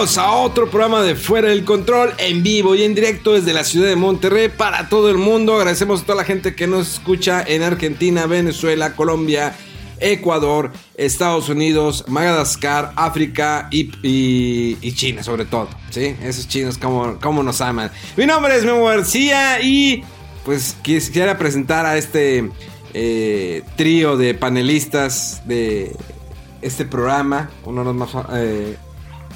A otro programa de Fuera del Control en vivo y en directo desde la ciudad de Monterrey para todo el mundo. Agradecemos a toda la gente que nos escucha en Argentina, Venezuela, Colombia, Ecuador, Estados Unidos, Madagascar, África y, China sobre todo. ¿sí? Esos chinos como, como nos aman. Mi nombre es Memo García y pues quisiera presentar a este eh, trío de panelistas de este programa. Uno de los más... eh,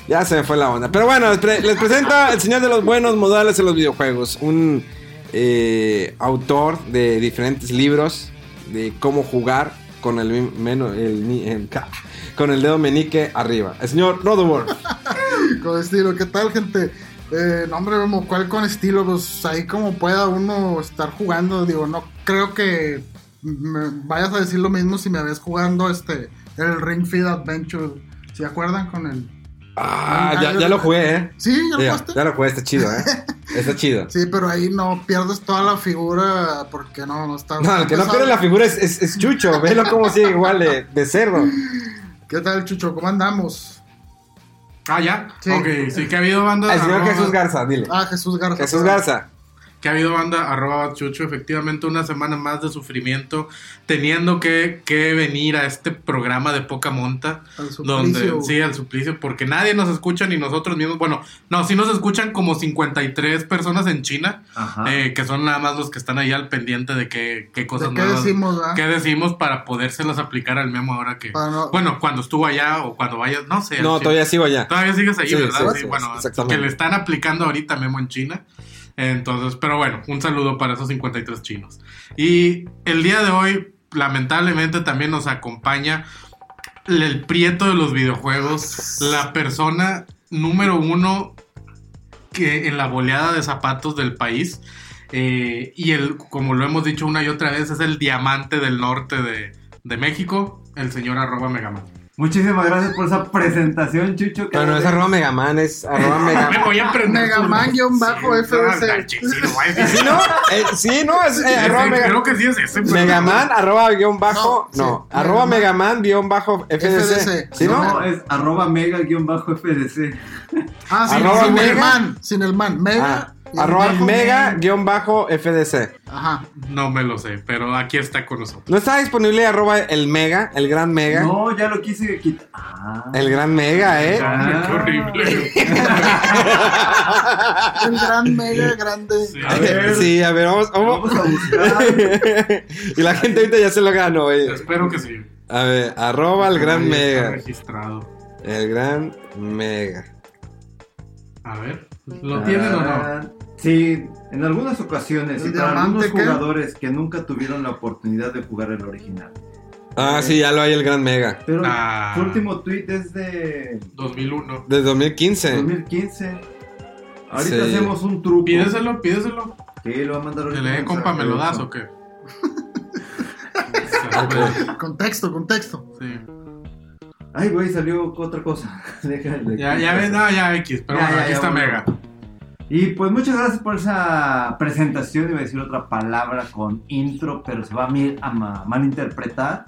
ya se me fue la onda. Pero bueno, les, pre- les presento al señor de los buenos modales en los videojuegos. Un eh, autor de diferentes libros de cómo jugar con el, mi- meno- el el con el dedo meñique arriba. El señor Rodowolf. Con estilo, ¿qué tal, gente? Eh, no, hombre, ¿cuál con estilo? Pues ahí como pueda uno estar jugando. Digo, no creo que vayas a decir lo mismo si me ves jugando este el Ring Fit Adventure. ¿Se acuerdan con el.? Ah, ya, ya lo jugué, ¿eh? Sí, ya lo jugaste. ya lo jugué, está chido, ¿eh? Está chido. Sí, pero ahí no pierdes toda la figura porque no, no está. No, el que no pierde la figura es, es- es Chucho. Velo cómo sigue igual de, de cerdo. ¿Qué tal, Chucho? ¿Cómo andamos? Ah, ya. Sí. Ok, sí, que ha habido banda. El señor Jesús Garza, dile. Ah, Jesús Garza. Jesús Garza. Que ha habido banda arroba chucho, efectivamente una semana más de sufrimiento, teniendo que, que venir a este programa de poca monta. Al suplicio. Donde, sí, al suplicio, porque nadie nos escucha ni nosotros mismos. Bueno, no, sí nos escuchan como 53 personas en China, eh, que son nada más los que están ahí al pendiente de qué, qué cosas ¿De qué nuevas- decimos, ah? qué decimos para podérselas aplicar al memo ahora que. No- Bueno, cuando estuvo allá o cuando vayas, no sé. No, todavía sigo allá. Todavía sigues ahí, Sí, ¿verdad? sí, Sí, bueno, que le están aplicando ahorita Memo en China. Entonces, pero bueno, un saludo para esos 53 chinos. Y el día de hoy, lamentablemente, también nos acompaña el prieto de los videojuegos, la persona número uno que en la boleada de zapatos del país. eh, y el, como lo hemos dicho una y otra vez, es el diamante del norte de, de México, el señor arroba Megaman. Muchísimas gracias por esa presentación, Chucho. No, no es arroba Megaman, es arroba Megaman. Me voy a aprender. Megaman-FDC. Sí, sí, lo voy a decir. ¿Sí, no? Eh, sí, no, es eh, arroba Sí, Mega- Creo que sí es ese. Megaman, arroba guion bajo, No, no, sí, arroba Megaman. Megaman guion bajo FDC. FDC. ¿Sí, no? No, es arroba mega-fdc. Ah, sí, Arroba sin el Mega. man. Sin el man. Mega. Ah, arroba bajo mega guion bajo FDC. Ajá. No me lo sé, pero aquí está con nosotros. ¿No está disponible arroba el mega, el gran mega? No, ya lo quise quitar. Ah. El gran mega, ¿eh? Ah. Qué horrible. El gran mega grande. Sí. A ver. Sí, a ver, vamos, vamos. Vamos a buscar. y la gente ahorita ya se lo ganó, eh. Espero que sí. A ver, arroba el gran mega. registrado. El gran mega. A ver, ¿lo tienen o no? Sí, en algunas ocasiones ¿El y para algunos jugadores que nunca tuvieron la oportunidad de jugar el original. Ah, sí, ya lo hay el gran mega. Pero Ah. su último tweet es de 2001. De 2015. 2015. Ahorita Sí. hacemos un truco. Pídeselo, pídeselo. Sí, lo va a mandar Que ahorita. le dé compa, ¿me lo das o qué? Contexto, contexto. Sí. Ay, güey, salió otra cosa. Déjale. Ya, ya ves, no, ya X, pero Ya, bueno, ya, aquí ya, está bueno. Mega. Y pues muchas gracias por esa presentación. Iba a decir otra palabra con intro, pero se va a, mi- a ma- malinterpretar.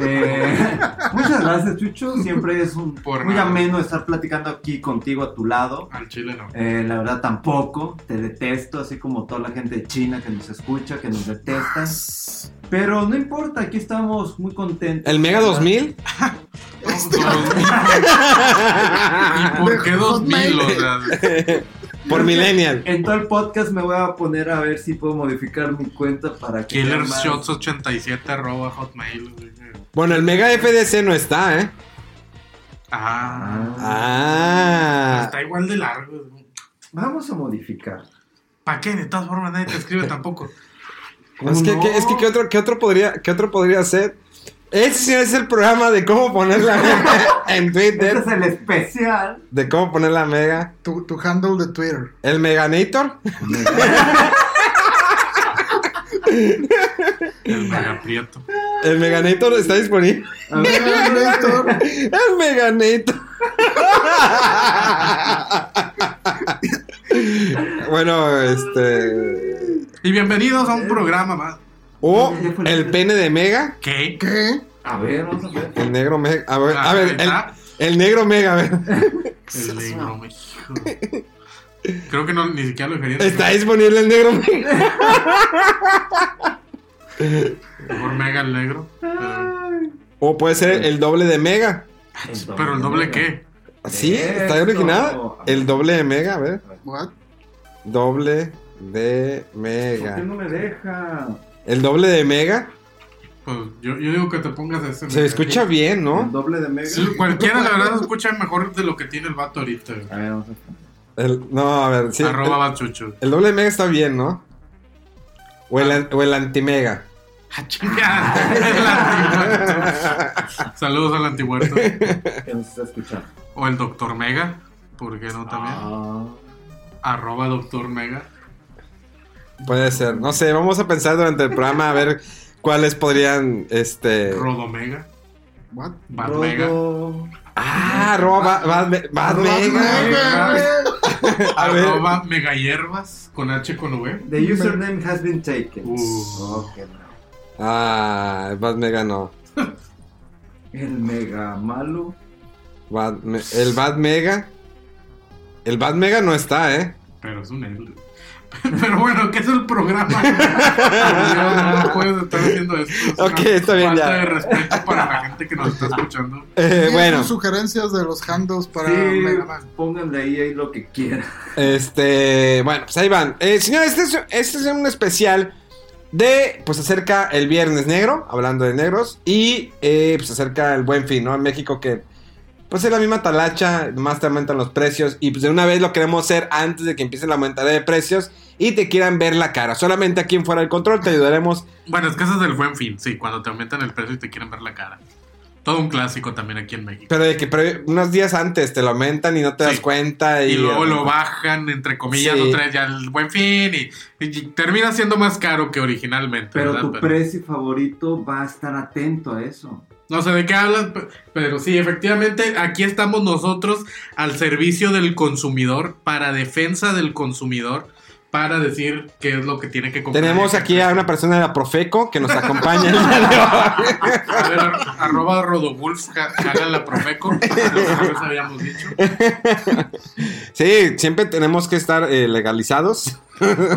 Eh, muchas gracias, Chucho. Siempre es un, Por muy nada. ameno estar platicando aquí contigo a tu lado. Al chile no. Eh, la verdad tampoco, te detesto, así como toda la gente de China que nos escucha, que nos detesta. Pero no importa, aquí estamos muy contentos. ¿El Mega 2000? Dos- dos mil. ¿Y por qué 2000? O sea, Por Millennial. En todo el podcast me voy a poner a ver si puedo modificar mi cuenta para que. sea más- Killershots87 arroba hotmail. güey. Bueno, el Mega FDC no está, ¿eh? Ah. Ah. Está igual de largo. Vamos a modificar. ¿Para qué? De todas formas nadie te escribe tampoco. Es que, que- es que ¿qué otro, qué otro podría, qué otro podría ser? Ese es el programa de cómo poner la mega en Este Twitter. es el especial. De cómo poner la mega. Tu, tu handle de Twitter. El Meganator. El mega prieto. El Meganator está disponible. A ver, El Meganator. bueno, este. Y bienvenidos a un programa más. O el pene de Mega. ¿Qué? ¿Qué? a ver, vamos a ver. El negro Mega. A ver, a Ah, ver, el, negro Mega, a ver. El negro, me- hijo. Creo que no, ni siquiera lo dejaría. Está disponible el negro Mega. Mejor mega el negro. Pero, O puede ser el doble de Mega. pero el doble qué? Sí, está Eso. original. El doble de Mega, a ver. What? Doble de ¿Por Mega. qué no me deja? El doble de Mega. Pues yo, yo digo que te pongas ese. Se escucha bien, El ¿no? doble de mega. Sí, cualquiera, la verdad, se escucha mejor de lo que tiene el vato ahorita. güey. A ver, vamos a El- no, a ver, sí. Arroba El, bachucho. el doble de Mega está bien, ¿no? O el, an- o el anti-Mega. ¡Ah, chingada! El. Saludos al antimuerto. que nos está escuchando. O el doctor Mega. ¿Por qué no también? Ah. Arroba doctor Mega. Puede ser. No sé, vamos a pensar durante el programa a ver cuáles podrían, este... Rodo Mega. What? Bad Mega. Ah, arroba Bad, Bad Me- Bad Bad Mega. Mega. A ver. Arroba Mega Hierbas. Con H con V. The username has been taken. Uh. Ok, no. Ah, el Bad Mega no. El mega malo. Bad el Bad Mega. El Bad Mega no está, ¿eh? Pero es un él. Pero bueno, ¿qué es el programa? no, puedes estar haciendo esto. Es Ok, está bien, Falta ya. de respeto para la gente que nos está escuchando. Eh, ¿Tienen bueno, sus sugerencias de los handles para sí, Mega Man? pónganle ahí, ahí lo que quieran. este. Bueno, pues ahí van. Eh, señores, este es, este es un especial de. Pues acerca el Viernes Negro, hablando de negros. Y eh, pues acerca el Buen Fin, ¿no? En México que. Pues es la misma talacha, más te aumentan los precios. Y pues de una vez lo queremos hacer antes de que empiece la aumentada de precios. Y te quieran ver la cara. Solamente aquí en Fuera del Control te ayudaremos Bueno, es que ese es el buen fin, sí, cuando te aumentan el precio y te quieren ver la cara. Todo un clásico también aquí en México. Pero de que pre- unos días antes te lo aumentan y no te das Sí. cuenta. Y, Y luego lo bajan, entre comillas, Sí. otra vez ya el buen fin y, y termina siendo más caro que originalmente. Pero ¿verdad? tu precio favorito va a estar atento a eso. No sé de qué hablas, pe- pero sí, efectivamente, aquí estamos nosotros al servicio del consumidor, para defensa del consumidor, para decir qué es lo que tiene que comprar. Tenemos aquí a una persona de la Profeco que nos acompaña el día de hoy. A ver, ar- arroba Rodowulf, jala la Profeco, les habíamos dicho. Sí, siempre tenemos que estar eh, legalizados.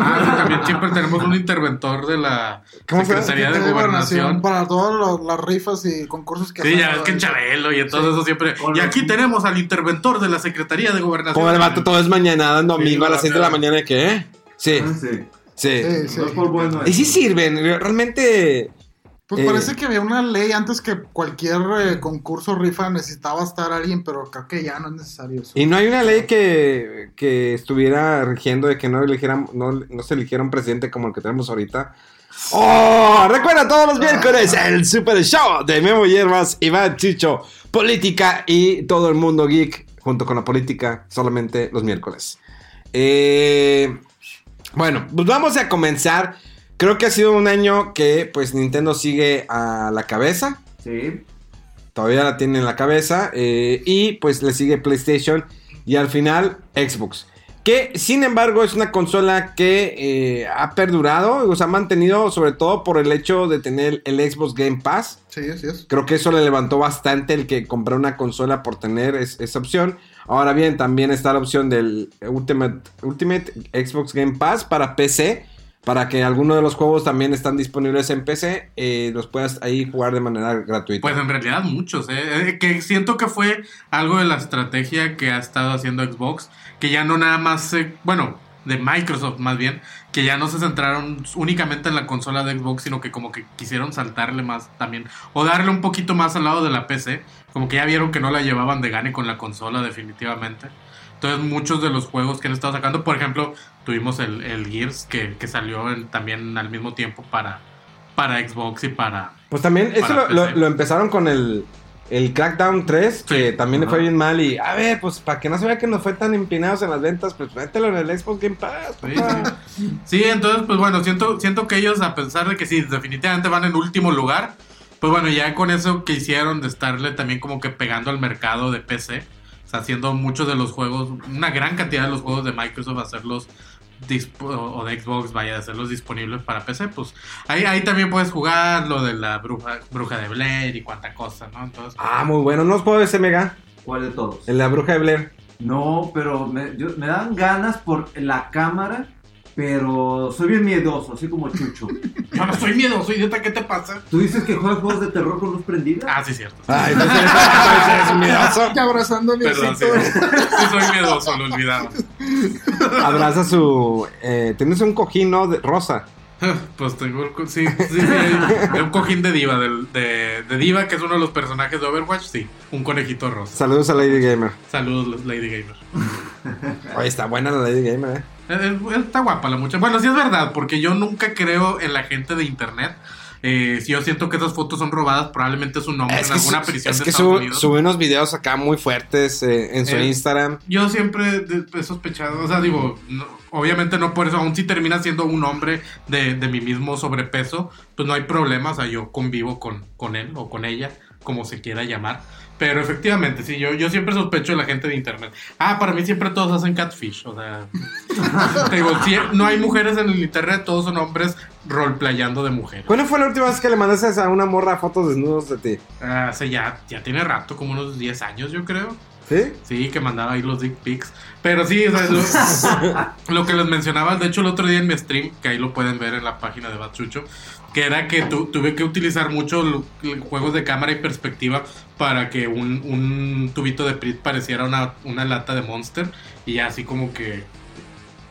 Ah, también siempre tenemos un interventor de la. Secretaría de Gobernación. Para todas las rifas y concursos que Sí, hacen ya ves que en. Chabelo y entonces eso siempre. Y aquí tenemos al interventor de la Secretaría de Gobernación. Como el vato todo es mañana, domingo Sí, a las 6 de la mañana, ¿qué? Sí, Ah, sí. sí. Sí, sí. No es por bueno. Y sí sirven, realmente... Pues Eh, parece que había una ley antes que cualquier eh, concurso rifa necesitaba estar alguien, pero creo que ya no es necesario eso. Y no hay una ley que, que estuviera rigiendo de que no, eligieran, no, no se eligiera un presidente como el que tenemos ahorita. ¡Oh! Recuerda todos los miércoles el Super Show de Memo Hierbas, Iván Chicho, política y todo el mundo geek junto con la política solamente los miércoles. Eh, bueno, pues vamos a comenzar. Creo que ha sido un año que pues Nintendo sigue a la cabeza. Sí. Todavía la tiene en la cabeza. eh, y pues le sigue PlayStation. Y al final Xbox. Que sin embargo es una consola que eh, ha perdurado. O sea, ha mantenido sobre todo por el hecho de tener el Xbox Game Pass. Sí, así es. Creo que eso le levantó bastante el que compró una consola por tener es- esa opción. Ahora bien, también está la opción del Ultimate, Ultimate Xbox Game Pass para PC. Para que alguno de los juegos también están disponibles en PC, eh, los puedas ahí jugar de manera gratuita. Pues en realidad muchos, ¿eh? Eh, que siento que fue algo de la estrategia que ha estado haciendo Xbox, que ya no nada más, bueno, de Microsoft más bien, que ya no se centraron únicamente en la consola de Xbox, sino que como que quisieron saltarle más también, o darle un poquito más al lado de la PC, como que ya vieron que no la llevaban de gane con la consola definitivamente. Entonces muchos de los juegos que han estado sacando, por ejemplo, tuvimos el, el Gears que, que salió en- también al mismo tiempo para, para Xbox y para... Pues también, eso lo, lo- lo empezaron con el, el Crackdown 3, que Sí. también le fue bien mal. Y a ver, pues para que no se vea que nos fue tan empinados en las ventas, pues mételo en el Xbox Game Pass. Sí, papá. sí. Sí, entonces, pues bueno, siento, siento que ellos, a pesar de que sí, definitivamente van en último lugar, pues bueno, ya con eso que hicieron de estarle también como que pegando al mercado de PC, o sea, haciendo muchos de los juegos, una gran cantidad de los juegos de Microsoft, hacerlos o de Xbox, vaya, de hacerlos disponibles para PC, pues ahí, ahí también puedes jugar lo de la bruja, bruja de Blair y cuánta cosa, ¿no? Entonces, Ah, muy bueno. ¿No os puedo ese mega? ¿Cuál de todos? El de la bruja de Blair. No, pero me, yo- me dan ganas por la cámara, pero soy bien miedoso, así como Chucho. yo no soy miedoso, idiota, ¿qué te pasa? ¿Tú dices que juegas juegos de terror con luz prendida? Ah, sí, cierto. Ay, entonces entonces eres miedoso. Abrazando a mi Perdón, sí, sí soy miedoso, lo olvidaba. Abraza su. Eh, tienes un cojín, ¿no? De, rosa. Pues tengo el sí, sí, sí, un cojín de diva, de diva, que es uno de los personajes de Overwatch, sí, un conejito rosa. Saludos a Lady Gamer. Saludos, Lady Gamer. Oye, está buena la Lady Gamer, ¿eh? Eh, eh, Está guapa la muchacha. Bueno, sí es verdad, porque yo nunca creo en la gente de internet. Eh, si yo siento que esas fotos son robadas, probablemente es un nombre Es en alguna su- prisión es de que Estados su- Unidos. sube unos videos acá muy fuertes eh, en su Eh, Instagram. Yo siempre he sospechado, o sea, digo, no- obviamente no por eso, aún si termina siendo un hombre de, de mi mismo sobrepeso, pues no hay problema, o sea, yo convivo con, con él o con ella, como se quiera llamar. Pero efectivamente, sí, yo, yo siempre sospecho de la gente de internet. Ah, para mí siempre todos hacen catfish, o sea, te digo, no hay mujeres en el internet, todos son hombres roleplayando de mujeres. ¿Cuándo fue la última vez que le mandaste a una morra fotos desnudos de ti? Ah, Hace ya, ya tiene rato, como unos 10 años, yo creo. ¿Sí? Sí, que mandaba ahí los dick pics. Pero sí, o sea, lo, lo que les mencionaba, de hecho, el otro día en mi stream, que ahí lo pueden ver en la página de Bachucho, que era que tu- tuve que utilizar mucho juegos de cámara y perspectiva para que un, un tubito de Prit pareciera una, una lata de Monster y así como que.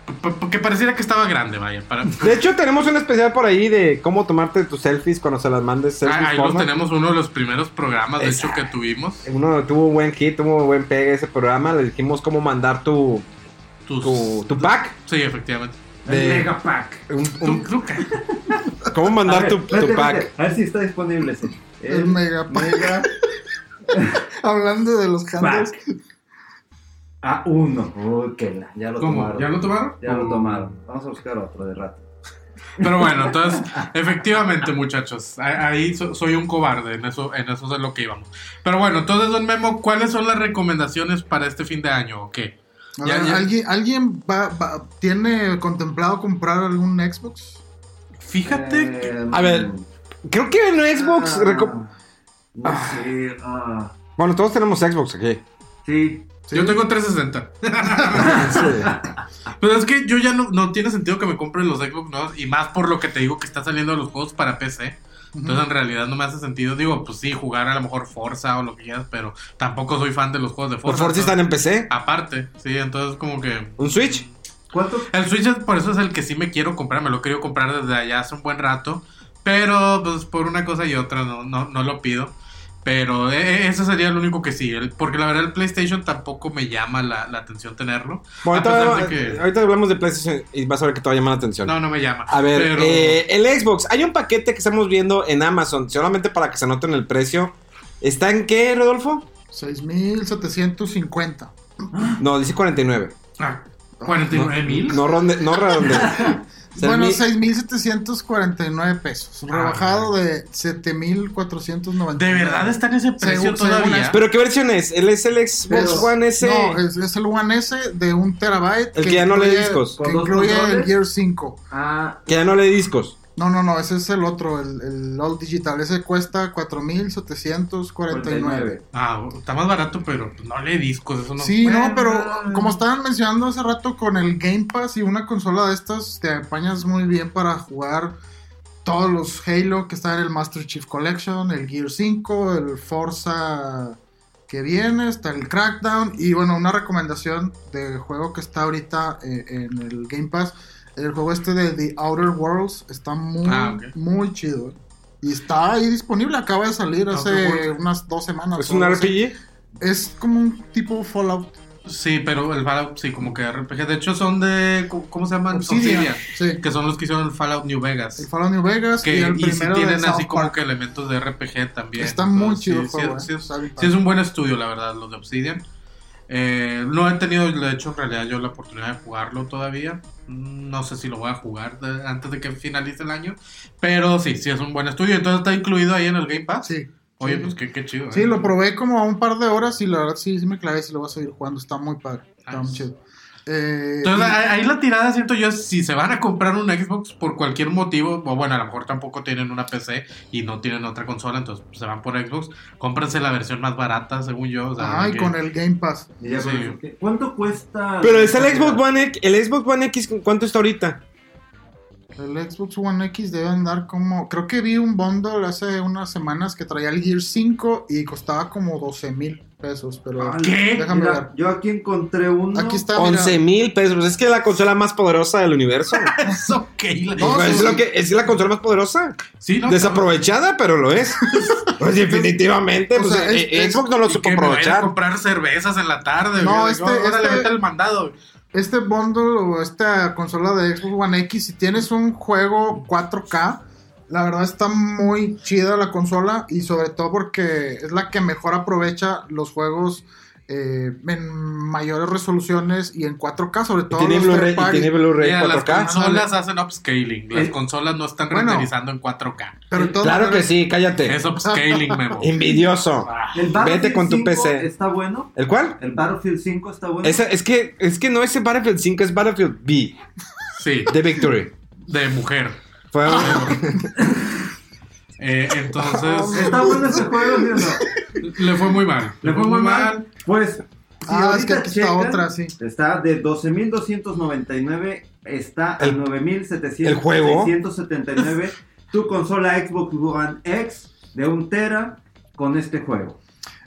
P- p- Que pareciera que estaba grande, vaya. Para, De hecho, tenemos un especial por ahí de cómo tomarte tus selfies cuando se las mandes. selfies Ah, ahí los tenemos uno de los primeros programas, de hecho, que tuvimos. Uno tuvo buen hit, tuvo buen pegue ese programa. Le dijimos cómo mandar tu, Tus- tu, tu pack. Sí, efectivamente. El de- Mega Pack. Un- un- ¿Cómo A mandar ver, tu, pack? A ver si está disponible ese. El Mega Mega Hablando de los handles. Pack. A1. Uy, qué la- ya lo ¿Cómo? tomaron. ¿Ya lo tomaron? Ya lo tomaron. Vamos a buscar otro de rato. Pero bueno, entonces, efectivamente, muchachos, a- ahí so- soy un cobarde, en eso, en eso es lo que íbamos. Pero bueno, entonces, don Memo, ¿cuáles son las recomendaciones para este fin de año o qué? A Ya- ver, ya- ¿Alguien, ¿alguien va- va- tiene contemplado comprar algún Xbox? Fíjate que... Eh, A ver, Creo que en Xbox. ah, reco- No sé. ah, Bueno, todos tenemos Xbox aquí. sí. Sí. Yo tengo 360. Sí. Pero es que yo ya no, no tiene sentido que me compre los Xbox nuevos y más por lo que te digo que están saliendo los juegos para PC. Entonces en realidad no me hace sentido. Digo, pues sí, jugar a lo mejor Forza o lo que quieras, pero tampoco soy fan de los juegos de Forza. Forza están en PC. Aparte, sí, entonces como que... ¿Un Switch? ¿Cuánto? El Switch es- por eso es el que sí me quiero comprar, me lo he querido comprar desde allá hace un buen rato, pero pues por una cosa y otra no, no, no lo pido. Pero eh, eh, ese sería el único que sí, el- porque la verdad el PlayStation tampoco me llama la, la atención tenerlo. Bueno, ahorita, que- ahorita hablamos de PlayStation y vas a ver que te va a llamar la atención. No, no me llama. A ver, pero- eh, el Xbox. Hay un paquete que estamos viendo en Amazon, solamente para que se noten el precio. ¿Está en qué, Rodolfo? 6.750. No, dice 49. Ah, 49 mil. No, ronde, no redonde. Bueno, Seis mil- 6.749 pesos. Rebajado de 7.499. ¿De verdad está en ese precio Según- todavía? ¿Pero qué versión es? ¿El es el Xbox Pero- One S? No, es, es el One S de un terabyte. El que ya no lee discos. Que ¿Con dos incluye el? Gear 5. Ah, Que ya no lee discos. No, no, no, ese es el otro, el, el All Digital. Ese cuesta 4.749. Ah, está más barato, pero no lee discos, eso no. Sí, no, pero como estaban mencionando hace rato con el Game Pass y una consola de estas, te apañas muy bien para jugar todos los Halo que están en el Master Chief Collection, el Gear 5, el Forza que viene, está el Crackdown y bueno, una recomendación de juego que está ahorita eh, en el Game Pass, el juego este de The Outer Worlds está muy, Ah, muy chido. Y está ahí disponible, acaba de salir Outer hace unas dos semanas. ¿Es un así. RPG? Es como un tipo Fallout. Sí, pero el Fallout, sí, como que RPG. De hecho, son de. ¿Cómo se llaman? Obsidian, sí. Que son los que hicieron el Fallout New Vegas. El Fallout New Vegas que, y el y sí tienen South así como Park. que elementos de RPG también. Está muy chido el sí, juego, sí, eh. sí, es un buen estudio, la verdad, los de Obsidian. Eh, no he tenido, de hecho, en realidad yo la oportunidad de jugarlo todavía. Mm, No sé si lo voy a jugar de- antes de que finalice el año. Pero sí, sí es un buen estudio. Entonces está incluido ahí en el Game Pass. Sí. Oye, Sí. pues qué, qué chido. Sí, ¿eh? lo probé como a un par de horas y la verdad sí, sí me clavé, sí lo voy a seguir jugando. Está muy padre. Está muy Nice. chido. Eh, Entonces y- ahí la tirada siento yo es si se van a comprar un Xbox por cualquier motivo, o bueno, a lo mejor tampoco tienen una PC y no tienen otra consola, entonces pues, se van por Xbox, cómprense la versión más barata, según yo. o sea, Ajá, y que- con el Game Pass. Sí. eso, ¿qué- ¿Cuánto cuesta? Pero está el Xbox One X. El Xbox One X, ¿cuánto está ahorita? El Xbox One X debe andar como. Creo que vi un bundle hace unas semanas que traía el Gear 5 y costaba como 12 mil pesos. Pero ¿Qué? déjame Mira, ver. yo aquí encontré uno. Aquí está. mira. 11 mil pesos. Es que es la consola más poderosa del universo. Es ok. la- No, es, sí, lo que, es la consola más poderosa. Sí, no, Desaprovechada, pero lo es. Pues definitivamente. O pues, sea, eh, es- Xbox no lo supo aprovechar. comprar cervezas en la tarde. No, este- Órale, este- vete al mandado. Este bundle o esta consola de Xbox One X, si tienes un juego 4K, la verdad está muy chida la consola y sobre todo porque es la que mejor aprovecha los juegos eh, en mayores resoluciones y en 4K, sobre todo Tiene Blu-ray Blu-ray Mira, las 4K. consolas hacen upscaling. Las Eh, consolas no están bueno. renderizando en 4K. Pero de todas Claro que sí, cállate. Es upscaling, Memo. Envidioso. Ah, El Battlefield Vete con tu 5 PC. ¿Está bueno? ¿El cuál? El Battlefield 5 está bueno. Esa- es, que, es que no es el Battlefield 5, es Battlefield B. Sí, De Victory. de mujer. Fue Eh, entonces, ¿Está bueno ese juego, sí o no? le fue muy mal. Le fue muy mal. Pues. si Ah, es que aquí está otra, sí. Está de 12.299, está a El- 9.700. ¿El juego? 679. Tu consola Xbox One X de un tera con este juego.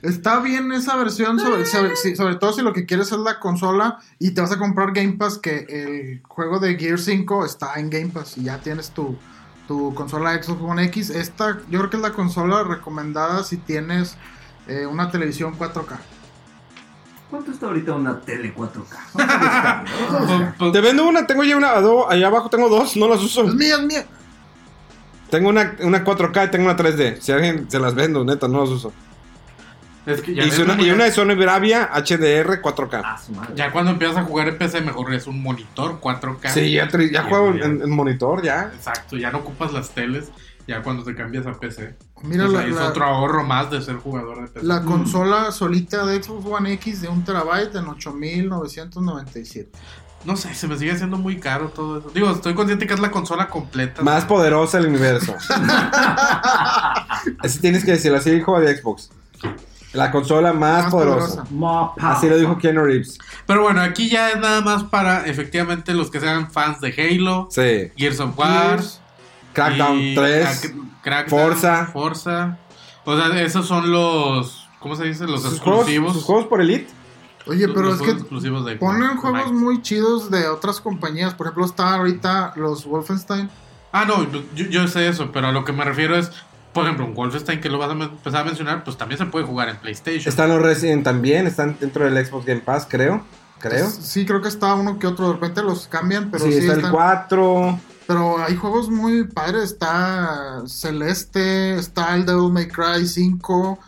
Está bien esa versión, sobre, sobre- sí, sobre todo si lo que quieres es la consola y te vas a comprar Game Pass, que el juego de Gear 5 está en Game Pass y ya tienes tu, tu consola Xbox One X. Esta yo creo que es la consola recomendada si tienes eh, una televisión 4K. ¿Cuánto está ahorita una tele 4K? Vamos a buscarlo, vamos a buscarlo. Pues, Te vendo una, tengo ya una, dos, allá abajo tengo dos, no las uso. Es mía, es mía. Tengo una, una 4K y tengo una 3D. Si alguien se las vendo, neta, no las uso. Es que ya, Y, una, y una de Sony Bravia HDR 4K. Ah, su madre. ya cuando empiezas a jugar en PC, mejor es un monitor 4K. Sí, ya, ya juego en, en monitor, ya. Exacto, ya no ocupas las teles. Ya cuando te cambias a PC. Mira O sea, la, es la- otro ahorro más de ser jugador de PC. la consola solita de Xbox One X de un terabyte en 8997. No sé, se me sigue haciendo muy caro todo eso. Digo, estoy consciente que es la consola completa. Más poderosa del universo. Así tienes que decirlo, así dijo de Xbox. La consola más, Más poderosa. Así lo dijo Keanu Reeves. Pero bueno, aquí ya es nada más para efectivamente los que sean fans de Halo, Sí. Gears of War. Crackdown y- 3. Crack- Crackdown, Forza. Forza. O sea, esos son los. ¿Cómo se dice? Los Sus juegos, exclusivos. sus juegos por Elite. Oye, Los- pero los es juegos que exclusivos de ponen de juegos muy chidos de otras compañías. Por ejemplo, está ahorita los Wolfenstein. Ah, no, yo, yo sé eso, pero a lo que me refiero es. Por ejemplo, un Wolfenstein que lo vas a empezar a mencionar, pues también se puede jugar en PlayStation. Están los Resident también, están dentro del Xbox Game Pass, creo. Creo. Sí, creo que está uno que otro. De repente los cambian, pero sí, sí, está el están- 4. Pero hay juegos muy padres. Está Celeste, está el Devil May Cry 5.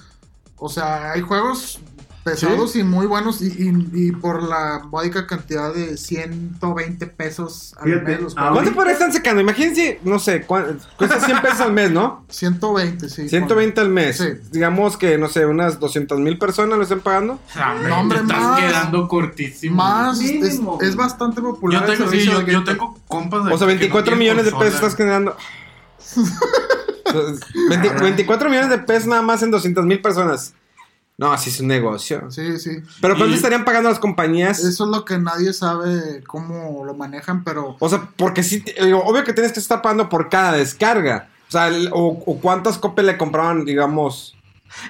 O sea, hay juegos pesados y muy buenos. Y, y- y por la módica cantidad de 120 pesos al Fíjate, mes. los. ¿Cuánto podría estar sacando? Imagínense, no sé, cuán- cuesta 100 pesos al mes, ¿no? 120, sí. 120 al mes. Sí. Digamos que, no sé, unas 200 mil personas lo están pagando. No, hombre, te estás más. quedando cortísimo. Más, es, bastante popular. Yo tengo, sí, yo, tengo compas de O sea, que 24 no tienen millones de pesos estás generando. 20 24 millones de pesos nada más en 200 mil personas. No, así es un negocio. Sí, sí. Pero ¿cuánto Y- estarían pagando las compañías? Eso es lo que nadie sabe cómo lo manejan, pero O sea, porque sí, obvio que tienes que estar pagando por cada descarga. O sea, el- o, o cuántas copias le compraban, digamos.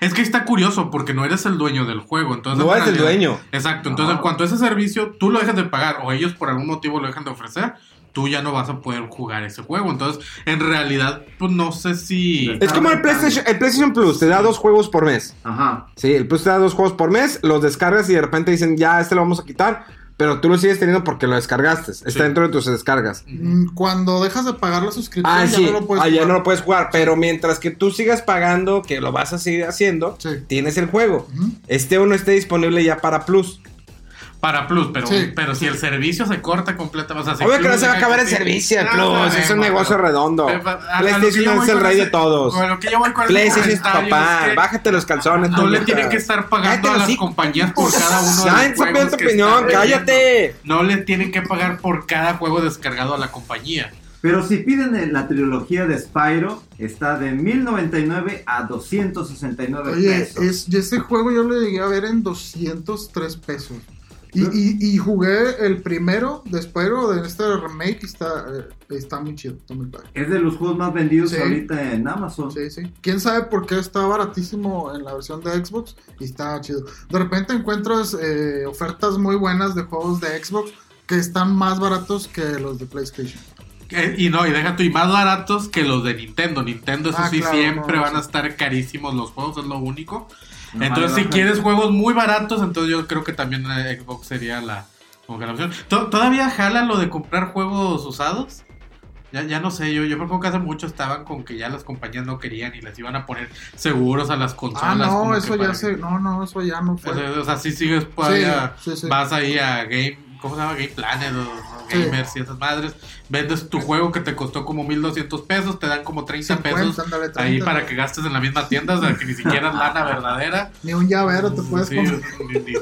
Es que está curioso porque no eres el dueño del juego. Entonces, No eres el dueño. Exacto. Entonces, en cuanto a ese servicio, tú lo dejas de pagar o ellos por algún motivo lo dejan de ofrecer, tú ya no vas a poder jugar ese juego. Entonces, en realidad, pues no sé si. Es como el PlayStation, el PlayStation Plus, te da dos juegos por mes. Ajá. Sí, el Plus te da dos juegos por mes, los descargas y de repente dicen, ya, este lo vamos a quitar, pero tú lo sigues teniendo porque lo descargaste. Está Sí. dentro de tus descargas. mm, cuando dejas de pagar la suscripción Ah, ya sí, no lo puedes ah, ya jugar. no lo puedes jugar, pero mientras que tú sigas pagando, que lo vas a seguir haciendo, Sí. tienes el juego. Este o no esté disponible ya para Plus. Para Plus, pero, Sí. pero si el servicio se corta completamente. O sea, si Obvio que no se va a acabar el servicio, el No, Plus, sabemos, es un negocio pero- redondo. pero PlayStation es el rey de todos. lo que yo voy con ese PlayStation es papá, es que bájate los calzones. No le tienen que estar pagando Cállate a las compañías por cada uno de los juegos que opinión, cállate. No le tienen que pagar por cada juego descargado a la compañía. Pero si piden en la trilogía de Spyro, está de 1099 a 269 Oye, pesos. es, y ese juego yo lo llegué a ver en 203 pesos. Y, y, y jugué el primero de Spyro de este remake y está, eh, está muy chido, está muy padre. Es de los juegos más vendidos Sí. ahorita en Amazon. Sí, sí. ¿Quién sabe por qué está baratísimo en la versión de Xbox? Y está chido. De repente encuentras eh, ofertas muy buenas de juegos de Xbox que están más baratos que los de PlayStation. Eh, Y no, y deja tú, y más baratos que los de Nintendo. Nintendo, eso Ah, sí, claro, siempre no, van a estar carísimos los juegos, es lo único. No, entonces, si quieres juegos muy baratos, entonces yo creo que también eh, Xbox sería la, como que la opción. To- ¿Todavía jala lo de comprar juegos usados? Ya, ya no sé, yo, yo acuerdo que hace mucho estaban con que ya las compañías no querían y les iban a poner seguros a las consolas. Ah, no, eso ya que- se. No, no, eso ya no fue. O sea, o sea, sí sigues todavía, Sí, sí, sí. vas ahí a Game, ¿cómo se llama? Game Planet o, Sí. Gamers y esas madres, vendes tu juego que te costó como 1200 pesos, te dan como 30 50, pesos ándale, ahí 30. para que gastes en la misma tienda, o sea, que ni siquiera es lana verdadera. Ni un llavero te puedes Sí, comprar. ni- ni-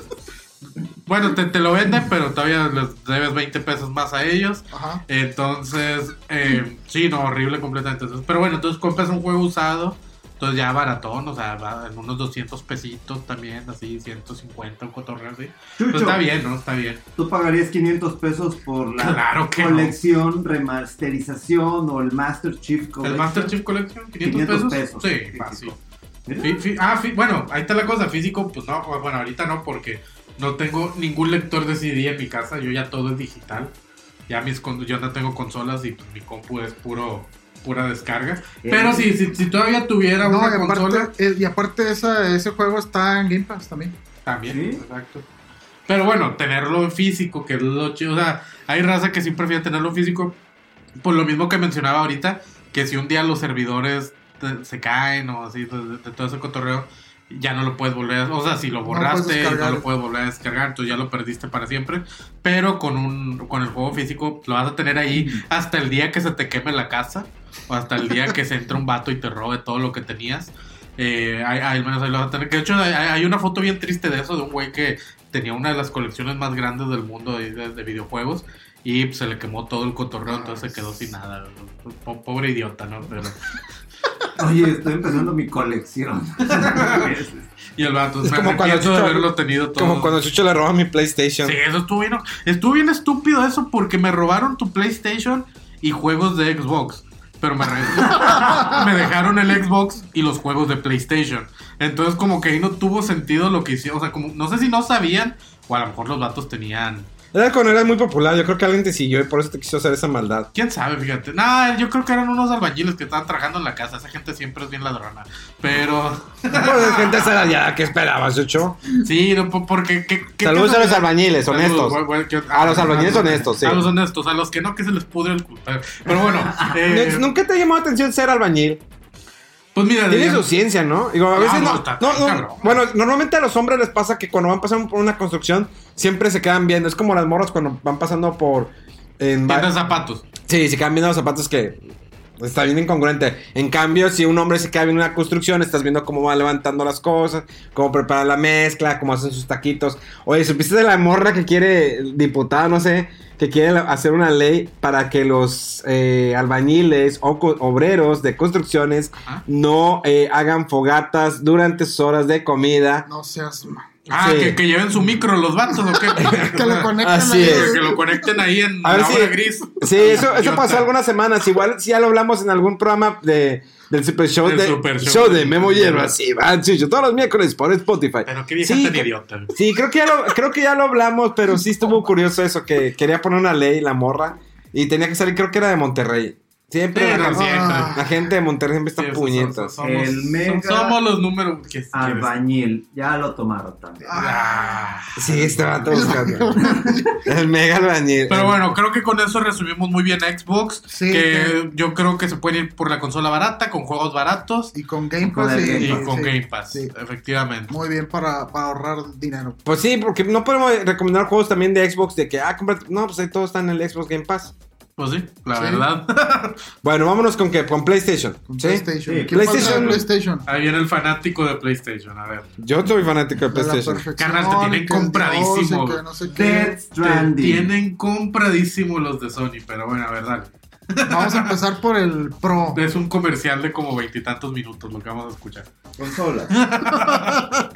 Bueno, te, te lo venden, pero todavía les debes 20 pesos más a ellos. Ajá. Entonces, eh, sí, no, horrible completamente. Entonces, pero bueno, entonces compras un juego usado, entonces ya baratón, o sea, en unos 200 pesitos también, así, 150, un cotorreo así. Chucho. Pero está bien, ¿no? Está bien. ¿Tú pagarías 500 pesos por la Claro que no. colección, remasterización o el Master Chief Collection? ¿El Master Chief Collection? ¿500, 500 pesos? pesos, Sí, fácil. Fi- ah, bueno, ahí está la cosa. Físico, pues no, bueno, ahorita no, porque no tengo ningún lector de CD en mi casa. Yo ya todo es digital. Ya mis yo no tengo consolas y pues mi compu es puro pura descarga. Pero sí, si, si todavía tuviera No, una y consola, aparte, eh, y aparte esa, ese juego está en Game Pass también. también. ¿Sí? Exacto. Pero bueno, tenerlo en físico, que es lo chido. O sea, hay raza que sí prefiere tenerlo en físico. Por lo mismo que mencionaba ahorita, que si un día los servidores te- se caen o así, de, de todo ese cotorreo, ya no lo puedes volver a... O sea, si lo No borraste, no, descargar. lo puedes volver a descargar, entonces ya lo perdiste para siempre. Pero con, un, con el juego físico lo vas a tener ahí hasta el día que se te queme la casa o hasta el día que se entre un vato y te robe todo lo que tenías. Eh, menos ahí lo vas a tener. Que de hecho hay, hay una foto bien triste de eso, de un güey que tenía una de las colecciones más grandes del mundo de, de- de videojuegos y pues, se le quemó todo el cotorreo, entonces se quedó sin nada. Po- Pobre idiota, ¿no? Pero, Oye, estoy empezando mi colección. y el vato, Es me como cuando arrepiento de Chucho- haberlo tenido todo. Como cuando Chucho le roba mi PlayStation. Sí, eso estuvo bien. Estuvo bien estúpido eso porque me robaron tu PlayStation y juegos de Xbox. Pero me, re- me dejaron el Xbox y los juegos de PlayStation. Entonces como que ahí no tuvo sentido lo que hicieron. O sea, como no sé si no sabían o a lo mejor los vatos tenían... Era cuando eras muy popular, yo creo que alguien te siguió y por eso te quiso hacer esa maldad. ¿Quién sabe? Fíjate. Nah, yo creo que eran unos albañiles que estaban trabajando en la casa. Esa gente siempre es bien ladrona. Pero... Pues gente ya, ¿qué esperabas, Chucho? Sí, no, porque... ¿qué- qué Saludos a los albañiles, Saludos, honestos. que- A los albañiles honestos, sí. A los honestos, a los que no, que se les pudre el culo. Pero bueno, eh, ¿Nunca te llamó la atención ser albañil? Pues mira, Tiene su ciencia, ¿no? Digo, a No, veces no, no. está- no, está no, bueno, normalmente a los hombres les pasa que cuando van pasando por una construcción, siempre se quedan viendo. Es como las morras cuando van pasando por. En tiendas zapatos. sí, se quedan viendo los zapatos que. Está bien incongruente. En cambio, si un hombre se cae en una construcción, estás viendo cómo va levantando las cosas, cómo prepara la mezcla, cómo hacen sus taquitos. Oye, ¿supiste de la morra que quiere, diputada, no sé, que quiere hacer una ley para que los eh, albañiles o obreros de construcciones no eh, hagan fogatas durante sus horas de comida? No seas. Ah, Sí. que, que lleven su micro los vatos o qué. Que lo conecten Así ahí. es. Que lo conecten ahí en A ver la si- hora gris. Sí, eso, eso pasó algunas semanas. Igual si ya lo hablamos en algún programa de, del Super Show, Del de, Super show, Show. de Memo Hierbas. Sí, va, Chucho, todos los miércoles por Spotify. Pero qué vieja Sí, tan que- idiota. Sí, creo que, ya lo, creo que ya lo hablamos, pero sí estuvo curioso eso, que quería poner una ley, la morra, y tenía que salir, creo que era de Monterrey. Siempre Sí, la, no, siempre. la gente de Monterrey siempre Sí, está esos puñetas. somos, El mega- somos los números que. Albañil, ya lo tomaron también. Ah. Sí, este vato buscando. El mega albañil. Pero bueno, creo que con eso resumimos muy bien Xbox. Sí, que yo creo que se puede ir por la consola barata, con juegos baratos Y con Game Pass. y, Game y Pass, con sí, Game Pass. sí. Efectivamente. Muy bien para, para ahorrar dinero. Pues sí, porque no podemos recomendar juegos también de Xbox de que, ah, cómprate. No, pues ahí todo está en el Xbox Game Pass. Pues sí, la Sí. verdad. Bueno, vámonos con que con PlayStation. Con ¿sí? PlayStation. Sí, ¿Quién PlayStation. PlayStation? Ahí viene el fanático de PlayStation. A ver. Yo soy fanático de De la PlayStation. Carnal, te tienen compradísimo, Dios no sé qué. Te tienen compradísimo los de Sony, pero bueno, a ver, dale. Vamos a empezar por el Pro. Es un comercial de como veintitantos minutos lo que vamos a escuchar. Consola.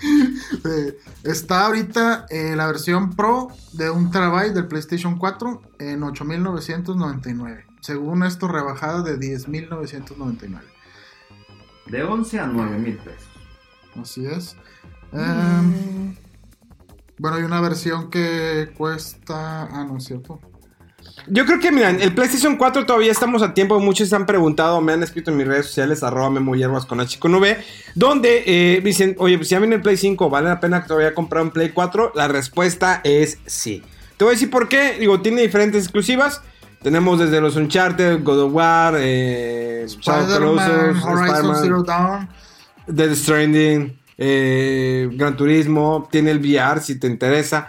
Eh, está ahorita eh, la versión Pro de un terabyte del PlayStation 4 en 8.999. Según esto, rebajada de 10.999. De 11 a 9 mil pesos. Así es. Em, bueno, hay una versión que cuesta. Ah, no es cierto. Yo creo que, miren, el PlayStation 4 todavía estamos a tiempo. Muchos se han preguntado, me han escrito en mis redes sociales, arroba Memo Hierbas con H con V, donde eh, dicen, oye, pues si ya viene el Play 5, ¿vale la pena todavía comprar un Play 4? La respuesta es sí. Te voy a decir por qué. Digo, tiene diferentes exclusivas. Tenemos desde los Uncharted, God of War, eh, Spider-Man, Horizon Zero Dawn. Death Stranding, eh, Gran Turismo, tiene el VR si te interesa.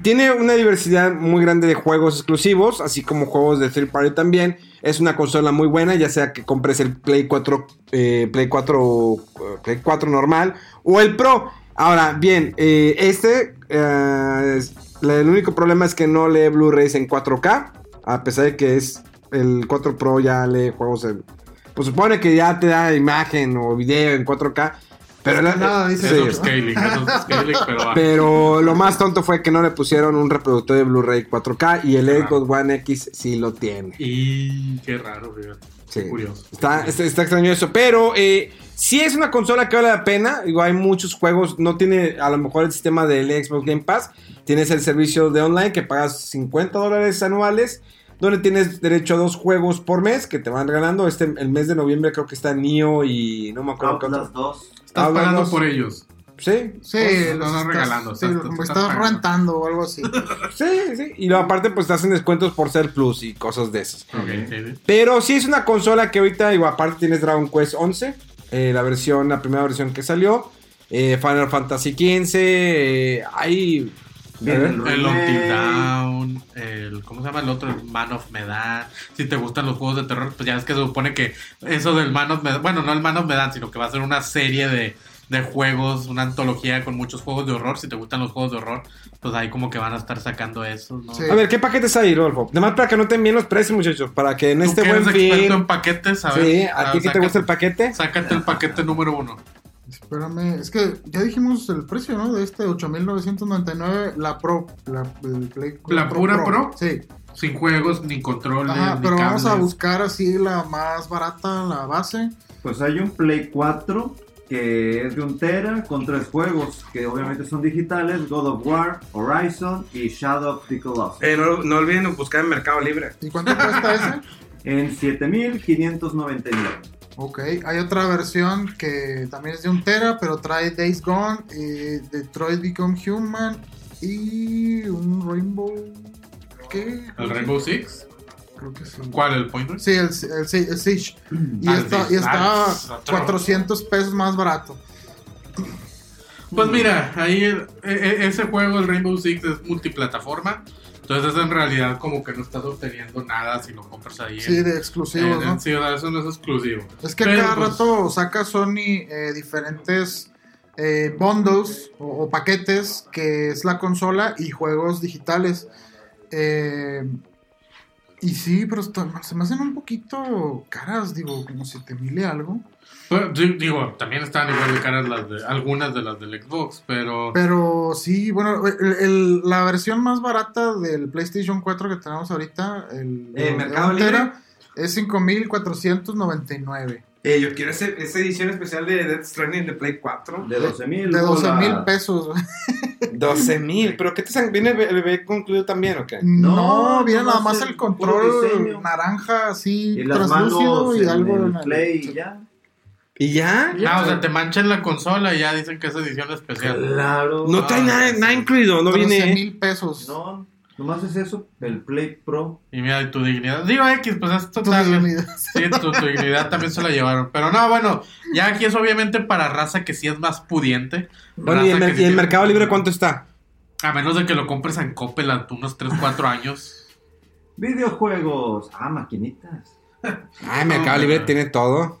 Tiene una diversidad muy grande de juegos exclusivos, así como juegos de third party también. Es una consola muy buena, ya sea que compres el Play 4, eh, Play 4, eh, Play 4 normal o el Pro. Ahora, bien, eh, este, eh, el único problema es que no lee Blu-rays en 4K, a pesar de que es el 4 Pro ya lee juegos en... Pues supone que ya te da imagen o video en 4K, pero... la- nada, dice sí. Es scaling, es scaling, pero va. Pero lo más tonto fue que no le pusieron un reproductor de Blu-ray 4K y el. Xbox One X sí lo tiene. Y qué raro. Sí. Qué curioso. Está, está, está extraño eso, pero eh, sí es una consola que vale la pena. Digo, hay muchos juegos, no tiene a lo mejor el sistema del Xbox Game Pass. Tienes el servicio de online que pagas 50 dólares anuales, donde tienes derecho a dos juegos por mes que te van regalando. Este, el mes de noviembre creo que está Nio y no me acuerdo qué Outlast otro. 2. Estás Háblanos. pagando por ellos. Sí, Sí, Pues, los estás regalando, sí, estás- como estás estás rentando o algo así. sí, sí. Y aparte pues te hacen descuentos por ser plus y cosas de esas. Pero sí es una consola que ahorita, digo, aparte tienes Dragon Quest 11, eh, la versión, la primera versión que salió, eh, Final Fantasy 15, eh, hay... A el El. Until Down, el, ¿cómo se llama el otro? El Man of Medan. Si te gustan los juegos de terror, pues ya es que se supone que eso del Man of Medan, bueno, no el Man of Medan, sino que va a ser una serie de, de juegos, una antología con muchos juegos de horror. Si te gustan los juegos de horror, pues ahí como que van a estar sacando eso, ¿no? Sí. A ver, ¿qué paquetes hay, Rodolfo? Además, para que no te envíen los precios, muchachos, para que en Tú este buen eres experto en fin... paquetes, a ver. Sí, ¿a ti ver, que te gusta el paquete? Sácate el paquete número uno. Espérame, es que ya dijimos el precio, ¿no? De este 8.999, la Pro. La, el Play- ¿La pura Pro? Sí. Sin juegos, ni controles, Ajá, ni pero vamos a buscar así la más barata, la base. Pues hay un Play 4 que es de un Tera con tres juegos que obviamente son digitales: God of War, Horizon y Shadow of the Colossus. Pero no olviden buscar en Mercado Libre. ¿Y cuánto cuesta ese? En 7599. Ok, hay otra versión que también es de un Tera, pero trae Days Gone, eh, Detroit Become Human y un Rainbow. ¿Qué? ¿El Rainbow Six? Creo que sí. ¿Cuál? ¿El Point Break? Sí, el, el, el Siege. Y Ah, el está, y está Ah, es otro. 400 pesos más barato. Pues mira, ahí e- e- ese juego, el Rainbow Six, es multiplataforma. Entonces en realidad como que no estás obteniendo nada si lo compras ahí. Sí, en- de exclusivos, en- ¿no? en- sea, eso no es exclusivo. Es que Pero, cada pues, rato saca Sony eh, diferentes eh, bundles o, o paquetes que es la consola y juegos digitales. Eh, y sí, pero está- se me hacen un poquito caras, digo, como si te mile algo. di- digo, también están igual de caras las de algunas de las del Xbox, pero... Pero sí, bueno, el- el- la versión más barata del PlayStation 4 que tenemos ahorita, el Eh, de Mercado Libre. es 5.499. Eh, yo quiero ese- esa edición especial de Death Stranding de Play 4. De 12 mil. De 12 mil pesos. 12 mil. ¿Pero qué te san- ¿Viene el bebé concluido también o qué? No, No, viene nada más el control naranja así Y las translúcido manos y en algo el- play y ya. ¿Y ya? Ah, o sea, te manchan la consola y ya dicen que es edición especial. Claro. No trae Ah, nada, nada incluido, no 13 viene. mil pesos. No, nomás es eso. El Play Pro. Y mira, y tu dignidad. Digo X, pues es Tu total. dignidad. Sí, tu, tu dignidad también se la llevaron. Pero no, bueno, ya aquí es obviamente para raza que sí es más pudiente. Bueno, ¿y el, sí Mercado Libre cuánto está? A menos de que lo compres en Coppel a unos 3, 4 años. Videojuegos. Ah, maquinitas. Ay, Mercado Libre tiene todo.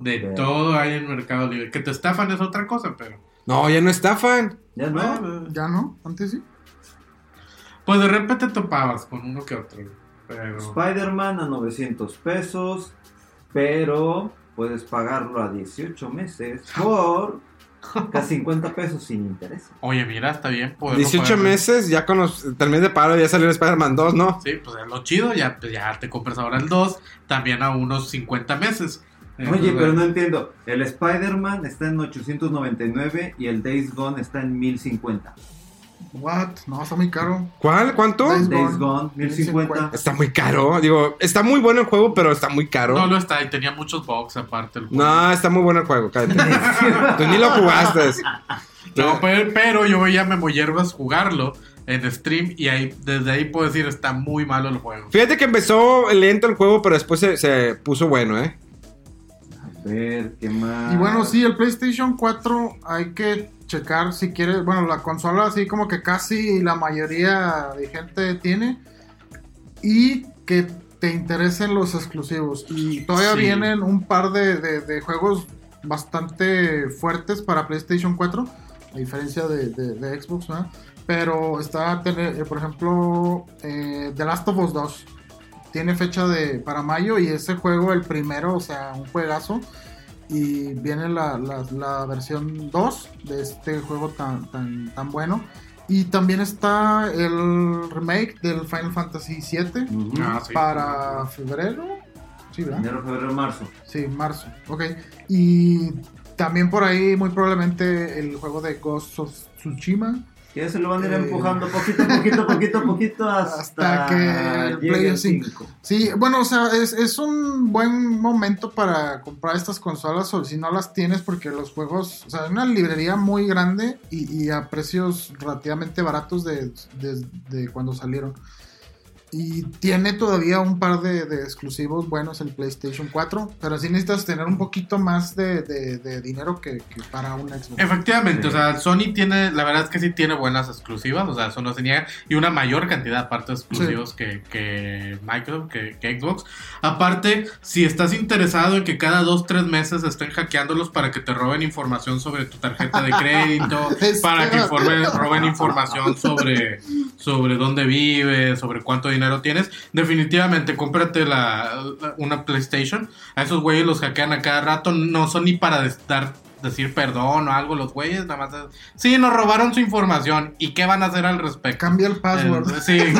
De todo hay en Mercado Libre. Que te estafan es otra cosa, pero. No, ya no estafan. Ya no. Ya no, antes sí. Pues de repente topabas con uno que otro. Pero. Spider-Man a 900 pesos. Pero puedes pagarlo a 18 meses por casi 50 pesos sin interés. Oye, mira, está bien. poderlo 18 pagar. meses, ya con los terminé de paro, ya salió el Spider-Man 2, ¿no? Sí, pues es lo chido. Ya, pues, ya te compras ahora el 2. También a unos 50 meses. Oye, pero no entiendo. El Spider-Man está en 899 y el Days Gone está en 1050. What? No, está muy caro. ¿Cuál? ¿Cuánto? Days Days Gone, Gone, 1050. Está muy caro. Digo, está muy bueno el juego, pero está muy caro. No No, lo está. Y tenía muchos bugs aparte. el juego. está muy bueno el juego, cállate. Tú ni lo jugaste. No, pero, pero yo veía a Memo Hierbas jugarlo en stream y ahí, desde ahí puedo decir está muy malo el juego. Fíjate que empezó lento el juego, pero después se, se puso bueno, ¿eh? Ver, ¿qué más? Y bueno, sí, el PlayStation 4 hay que checar si quieres. Bueno, la consola así como que casi la mayoría de gente tiene. Y que te interesen los exclusivos. Y todavía Sí. vienen un par de, de- de juegos bastante fuertes para PlayStation 4. A diferencia de, Xbox, ¿verdad? Pero está, tener, eh, por ejemplo, eh, The Last of Us 2. Tiene fecha de para mayo y ese juego, el primero, o sea, un juegazo. Y viene la, la- la versión 2 de este juego tan, tan, tan bueno. Y también está el remake del Final Fantasy VII. Ah, para febrero. Sí, ¿verdad? Enero, febrero, marzo. Sí, marzo. Ok. Y también por ahí, muy probablemente, el juego de Ghost of Tsushima. Que se lo van a ir Eh. empujando poquito, poquito, poquito, poquito hasta, Hasta que el llegue Play el 5. 5. Sí, bueno, o sea, es, es un buen momento para comprar estas consolas o si no las tienes porque los juegos, o sea, es una librería muy grande y, y a precios relativamente baratos de, de- de cuando salieron. Y tiene todavía un par de, de exclusivos buenos el PlayStation 4, pero sí necesitas tener un poquito más de, de- de dinero que, que para un Xbox. Efectivamente, Sí. o sea, Sony tiene, la verdad es que sí tiene buenas exclusivas, o sea, eso no se niega, y una mayor cantidad aparte de exclusivos que, que Microsoft, que, que Xbox. Aparte, si estás interesado en que cada dos, tres meses estén hackeándolos para que te roben información sobre tu tarjeta de crédito, para que que- informe- roben información sobre, sobre dónde vives, sobre cuánto dinero tienes, definitivamente cómprate la, la- una PlayStation. A esos güeyes los hackean a cada rato, no son ni para dar decir perdón o algo los güeyes, nada más. Sí, nos robaron su información. ¿Y qué van a hacer al respecto? Cambia el password. Eh, sí.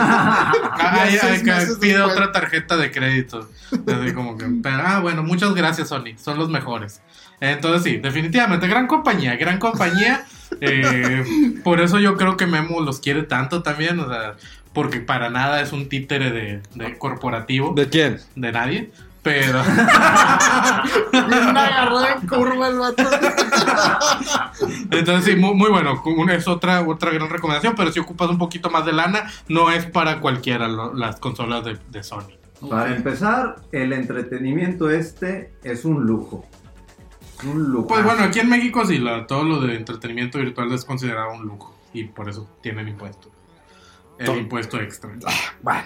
Ay, seis ay, meses pide otra tarjeta de crédito. Así como que, pero, ah, bueno, muchas gracias, Sony. Son los mejores. Entonces, sí, definitivamente, gran compañía, gran compañía. Eh, por eso yo creo que Memo los quiere tanto también. O sea, porque para nada es un títere de, de corporativo. ¿De quién? De nadie. Pero. Bien agarrado en curva el vato. Entonces, sí, muy, muy bueno. Es otra, otra gran recomendación. Pero si ocupas un poquito más de lana, no es para cualquiera lo- las consolas de, de Sony. Para empezar, el entretenimiento este es un lujo. Un lujo. Pues bueno, aquí en México sí, la- todo lo de entretenimiento virtual es considerado un lujo. Y por eso tienen impuesto. El impuesto extra. Bueno.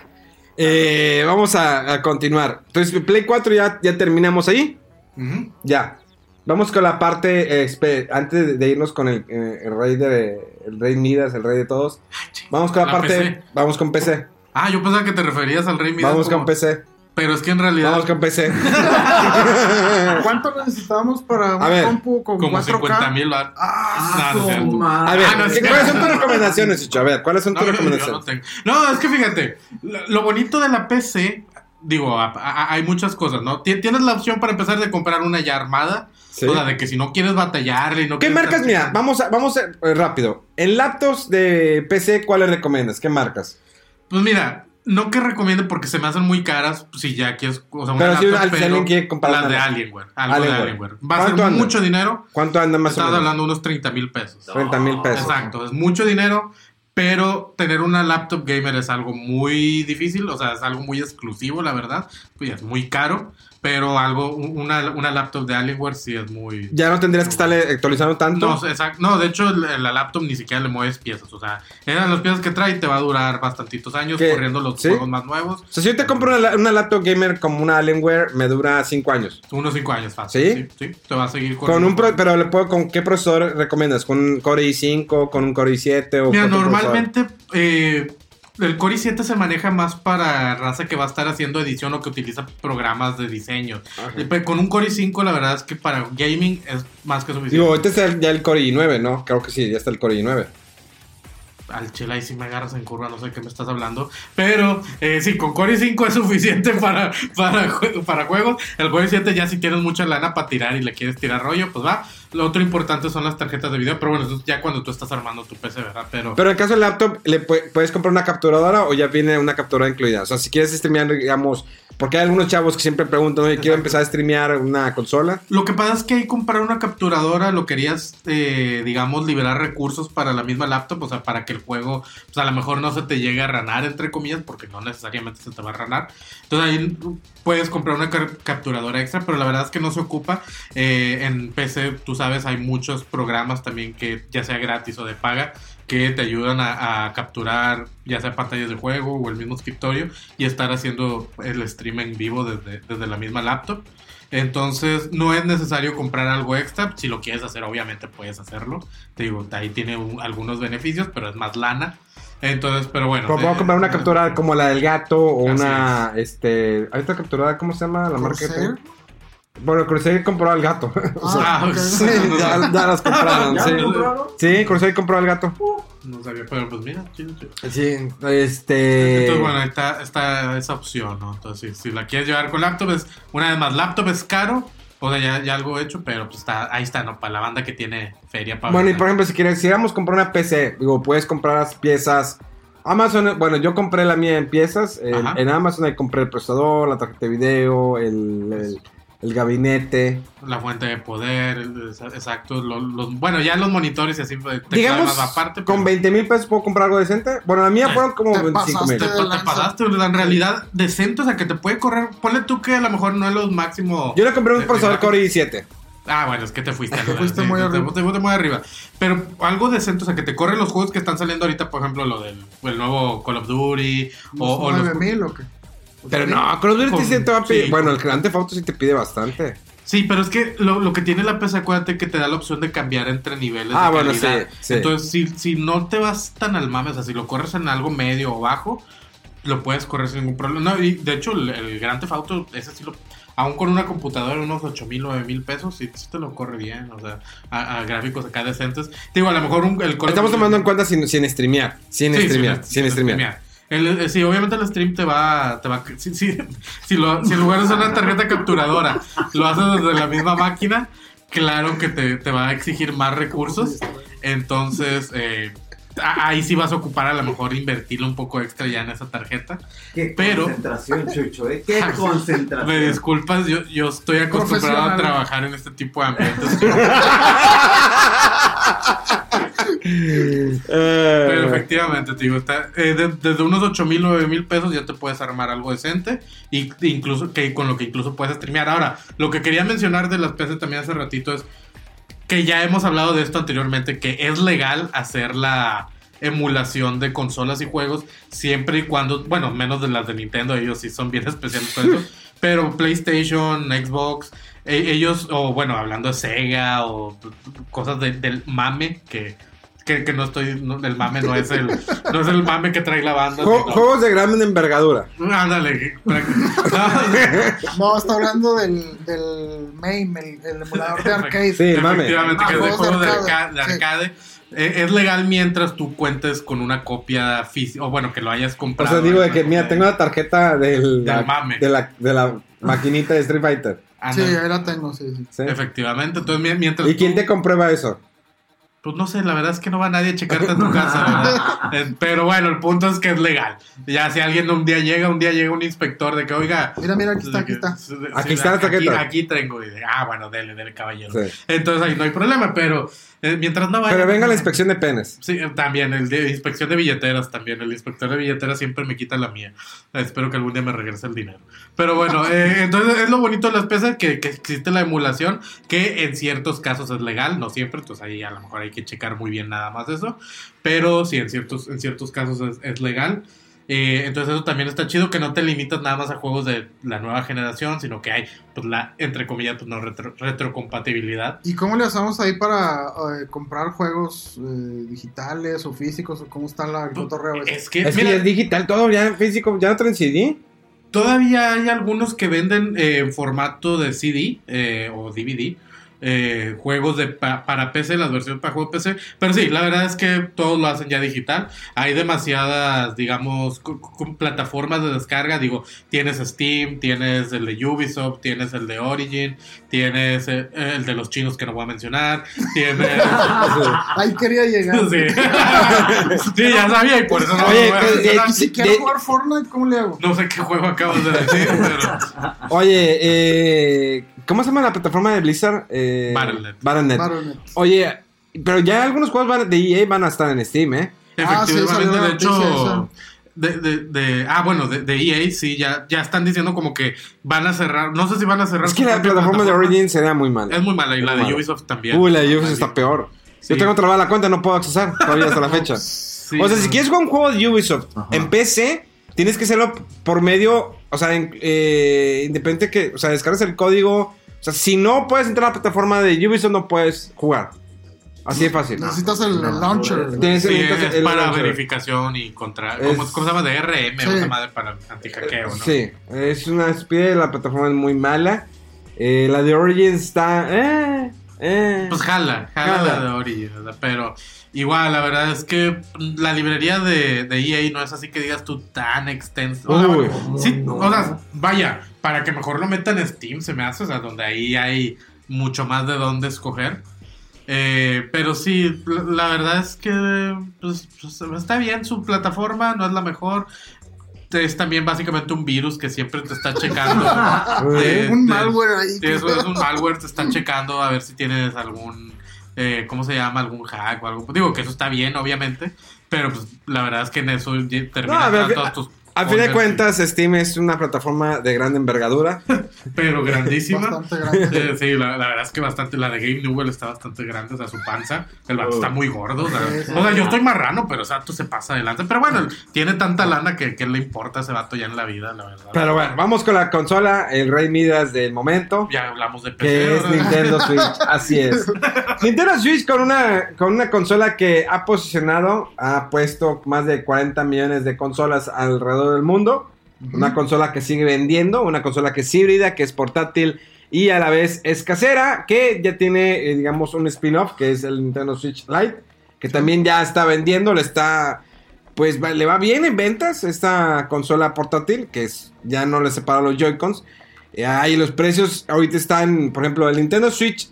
Eh, vamos a, a continuar. Entonces, Play 4 ya, ya terminamos ahí. Ya. Vamos con la parte, eh, antes de- irnos con el, eh, el rey de el rey Midas, el rey de todos. Vamos con la, La parte, PC. vamos con PC. Ah, yo pensaba que te referías al Rey Midas. Vamos como- con PC. Pero es que en realidad. Vamos con PC. ¿Cuánto necesitábamos para un ver, compu con como 4K? 50 mil Ah, Ah, no, toma. A ver, Ah, no, ¿qué- sí. ¿cuáles son tus recomendaciones, Chicho? A ver, ¿cuáles son tus recomendaciones? tengo. No, es que fíjate, lo, bonito de la PC, digo, a- a- hay muchas cosas, ¿no? Ti- Tienes la opción para empezar de comprar una ya armada. Sí. O sea, de que si no quieres batallarle y no ¿Qué quieres marcas? estar- Mira, vamos a, vamos a, eh, rápido. En laptops de PC, ¿cuáles recomiendas? ¿Qué marcas? Pues mira, no que recomiende porque se me hacen muy caras si ya quieres, o sea, una Pero si laptop, si alguien quiere comprar las de. Alienware, algo de Alienware. Alienware. Va a ¿Cuánto ser anda? mucho dinero. ¿Cuánto anda más o Estás menos? hablando de unos 30 mil pesos. 30 mil pesos. Exacto, es mucho dinero, pero tener una laptop gamer es algo muy difícil, o sea, es algo muy exclusivo, la verdad, pues es muy caro, pero algo, una, una laptop de Alienware sí es muy... Ya no tendrías que estarle actualizando tanto. No, exacto, no, de hecho la la laptop ni siquiera le mueves piezas, o sea, eran las piezas que trae y te va a durar bastantitos años ¿Qué? corriendo los ¿Sí? juegos más nuevos, O sea, si yo te compro una, una laptop gamer como una Alienware, me dura 5 años. unos 5 años fácil. ¿Sí? Sí, sí, te va a seguir Con corriendo. un pro- pero le puedo, ¿con qué procesador recomiendas? ¿Con un Core i5, con un Core i7 o Mira, con normalmente eh, el Core i7 se maneja más para raza que va a estar haciendo edición o que utiliza programas de diseño. Eh, pero Con un Core i5 la verdad es que para gaming es más que suficiente. Digo, está el- ya el Core i9, ¿no? Creo que sí, ya está el Core i9. Al chela ahí sí me agarras en curva, no sé qué me estás hablando. Pero eh, sí, con Core i5 es suficiente para, para, para juegos. El Core i7 ya si tienes mucha lana para tirar y le quieres tirar rollo, pues va. Lo otro importante son las tarjetas de video, pero bueno, eso es ya cuando tú estás armando tu PC, ¿verdad? Pero, Pero en caso del laptop, ¿le pu- puedes comprar una capturadora o ya viene una capturadora incluida? O sea, si quieres streamear, digamos, porque hay algunos chavos que siempre preguntan, oye, quiero empezar a streamear una consola. Lo que pasa es que ahí comprar una capturadora lo querías, eh, digamos, liberar recursos para la misma laptop, o sea, para que el juego, pues a lo mejor no se te llegue a ranar, entre comillas, porque no necesariamente se te va a ranar. Entonces ahí puedes comprar una capturadora extra, pero la verdad es que no se ocupa. Eh, en PC, tú sabes, hay muchos programas también que ya sea gratis o de paga que te ayudan a, a capturar ya sea pantallas de juego o el mismo escritorio y estar haciendo el stream en vivo desde, desde la misma laptop. Entonces no es necesario comprar algo extra. Si lo quieres hacer, obviamente puedes hacerlo. Te digo, ahí tiene un- algunos beneficios, pero es más lana. Entonces, pero bueno. Como puedo eh, comprar una eh, capturadora como la del gato o una, este, ¿hay otra capturadora? ¿Cómo se llama la marca? Bueno, Corsair compró al gato. O sea, Ah, sí, ya, ya las compraron, ¿Ya sí. compraron? Sí, Corsair compró al gato. No sabía, pero pues mira, chido, chido. Sí, este... Entonces, bueno, ahí está, está esa opción, ¿no? Entonces, si, si la quieres llevar con laptop, es, una vez más, laptop es caro, o sea, ya, ya algo hecho, pero pues está, ahí está, ¿no? Para la banda que tiene feria para Bueno, y por ejemplo, si quieres, si vamos a comprar una PC, digo, puedes comprar las piezas. Amazon, bueno, yo compré la mía en piezas. En, Amazon ahí compré el procesador, la tarjeta de video, el, el, el gabinete. La fuente de poder, exacto. los, bueno, ya los monitores y así, pues, Digamos, aparte. con pero- 20 mil pesos puedo comprar algo decente. Bueno, la mía fueron como te 25 mil. Te, pasaste. te lanza. pasaste, en realidad, decente, o sea, que te puede correr. Ponle tú que a lo mejor no es lo máximo. Yo le compré un procesador Core i7. Ah, bueno, es que te fuiste. Te fuiste muy te- arriba. Te, fuiste muy arriba. Pero algo decente, o sea, que te corren los juegos que están saliendo ahorita, por ejemplo, lo del el nuevo Call of Duty o, o los... 9000 o qué? Pero no, Call of Duty Con- sí te va a pedir. sí, bueno, el Grand Theft Auto sí te pide bastante. Sí, pero es que lo, lo que tiene la PC, acuérdate que te da la opción de cambiar entre niveles Ah, de bueno, sí, sí. Entonces, si, si no te vas tan al mame, o sea, si lo corres en algo medio o bajo, lo puedes correr sin ningún problema. No, y de hecho, el, el Grand Theft Auto, ese sí lo... aún con una computadora, unos 8 mil, 9 mil pesos, sí, sí te lo corre bien, o sea, a, a gráficos acá decentes. Digo, a lo mejor un, el Estamos tomando en cuenta sin, sin streamear. Sin Sí, streamear. sin- Sin, sin streamear. streamear. El- el- sí, obviamente el stream te va, te va, si, si, si, lo- si en lugar de usar una tarjeta capturadora lo haces desde la misma máquina, claro que te, te va a exigir más recursos. Entonces, eh, ahí sí vas a ocupar a lo mejor invertirle un poco extra ya en esa tarjeta. Qué Pero- concentración, Chucho, ¿eh? Qué concentración. Me disculpas, yo, yo estoy acostumbrado a trabajar en este tipo de ambientes. Eh, Pero efectivamente, te digo, está, eh, de- desde unos 8 mil, 9 mil pesos ya te puedes armar algo decente y incluso que con lo que incluso puedes streamear. Ahora, lo que quería mencionar de las PC también hace ratito es que ya hemos hablado de esto anteriormente, que es legal hacer la emulación de consolas y juegos siempre y cuando, bueno, menos de las de Nintendo, ellos sí son bien especiales con eso, pero PlayStation, Xbox, e- ellos, o bueno, hablando de Sega o cosas de- del mame, que, que, que no estoy, no, el mame no es el, no es el mame que trae la banda. sino- Juegos de gran envergadura. Ándale. No, está hablando del, del MAME, el, el emulador de arcade. Sí, el mame. Efectivamente, Ah, que es de juegos de arcade, sí. Eh, es legal mientras tú cuentes con una copia física, o bueno, que lo hayas O comprado. sea, digo de ¿no? que, mira, tengo la tarjeta del, Del mame. de, la, de la maquinita de Street Fighter. Sí, Ándale. ahí la tengo, sí, sí. ¿sí? Efectivamente, entonces mi- mientras. ¿Y quién te comprueba eso? Pues no sé, la verdad es que no va nadie a checarte en tu casa, ¿verdad? Eh, Pero bueno, el punto es que es legal. Ya si alguien un día llega, un día llega un inspector de que, oiga. Mira, mira, aquí está, aquí está. sí, Aquí está la aquí, tarjeta. aquí tengo. Y de, ah, bueno, dele, dele, caballero. Sí. Entonces ahí no hay problema, pero eh, mientras no vaya. Pero venga la inspección de penes. Sí, eh, también, el de inspección de billeteras también. El inspector de billeteras siempre me quita la mía. Espero que algún día me regrese el dinero. Pero bueno, eh, entonces es lo bonito de las PC que, que existe la emulación, que en ciertos casos es legal, no siempre, entonces ahí a lo mejor hay que checar muy bien nada más eso. Pero sí, en ciertos, en ciertos casos es, es legal. Eh, entonces eso también está chido que no te limitas nada más a juegos de la nueva generación, sino que hay, pues la, entre comillas, pues no retro- retrocompatibilidad. ¿Y cómo le hacemos ahí para eh, comprar juegos eh, digitales o físicos? ¿O cómo está la, el cotorreo? ese? Es que, Es mira, que ya es digital todo, ya en físico, ya no traen CD. Todavía hay algunos que venden eh, en formato de CD eh, o DVD. Eh, juegos de pa- para PC, las versiones para juego PC. Pero sí, la verdad es que todos lo hacen ya digital. Hay demasiadas, digamos, plataformas de descarga. Digo, tienes Steam, tienes el de Ubisoft, tienes el de Origin, tienes eh, el de los chinos que no voy a mencionar, tienes... Ahí quería llegar. sí. Sí, ya sabía y por eso no Oye, pues, eh, Si sí, quiero de- jugar Fortnite, ¿cómo le hago? No sé qué juego acabas de decir, pero... Oye, eh, ¿cómo se llama la plataforma de Blizzard? Eh, Battle.net. Battle.net. Battle.net. Oye, pero ya algunos juegos de EA van a estar en Steam, ¿eh? Ah, sí, de hecho, de, de, de- ah, bueno, de, de EA sí, ya, ya están diciendo como que van a cerrar, no sé si van a cerrar. Es que la plataforma de Origin sería muy mala. Es muy mala y Es la de mala. Ubisoft también. Uy, la de Ubisoft está peor. Sí. Yo tengo trabada la cuenta, no puedo accesar todavía hasta la fecha. Sí. O sea, si quieres jugar un juego de Ubisoft en PC, tienes que hacerlo por medio, o sea, en- eh, independiente que, o sea, descargas el código. O sea, si no puedes entrar a la plataforma de Ubisoft, no puedes jugar. Así de fácil. Necesitas el, launcher. Tienes- Sí, necesitas es el para launcher. verificación y contra. Es- ¿cómo, cómo se llama? De RM o Sí. esa madre para antihackeo, ¿no? Sí, es una especie, la plataforma es muy mala. Eh, la de Origin está. Eh, eh. Pues jala, jala, Jala. la de Origin, ¿verdad? Pero igual, la verdad es que la librería de, de EA no es así que digas tú tan extenso. O sea, Uy. bueno, sí, o sea, vaya, para que mejor lo metan en Steam, se me hace, o sea, donde ahí hay mucho más de dónde escoger. Eh, pero sí, la, la verdad es que pues, pues, está bien su plataforma, no es la mejor. Es también básicamente un virus que siempre te está checando. de- Un de- malware ahí. Eso es un malware, te están checando a ver si tienes algún, eh, ¿cómo se llama? Algún hack o algo. Digo que eso está bien, obviamente, pero pues la verdad es que en eso ya No, todas tus Al fin de cuentas, Steam es una plataforma de gran envergadura. Pero grandísima. Bastante grande. Sí, la, la verdad es que bastante, la de Game Newell está bastante grande, o sea, su panza, el vato está muy gordo, o sea, Sí, sí. o sea, yo estoy marrano, pero o sea, tú se pasa adelante, pero bueno, tiene tanta lana que, que le importa a ese vato ya en la vida, la verdad. Pero bueno, vamos con la consola, el Rey Midas del momento. ya hablamos de PC, Que es. Nintendo Switch, así es. Nintendo Switch con una, con una consola que ha posicionado, ha puesto más de 40 millones de consolas alrededor del mundo. Una consola que sigue vendiendo, una consola que es híbrida, que es portátil y a la vez es casera, que ya tiene, eh, digamos, un spin-off, que es el Nintendo Switch Lite, que también ya está vendiendo, le está, pues va- le va bien en ventas esta consola portátil, que es, ya no le separa los Joy-Cons. Eh, ahí los precios ahorita están, por ejemplo, el Nintendo Switch,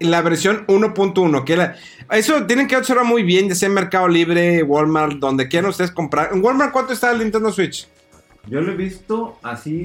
la versión 1.1, que la, eso tienen que observar muy bien, ya sea en Mercado Libre, Walmart, donde quieran ustedes comprar. ¿En Walmart cuánto está el Nintendo Switch? Yo lo he visto así.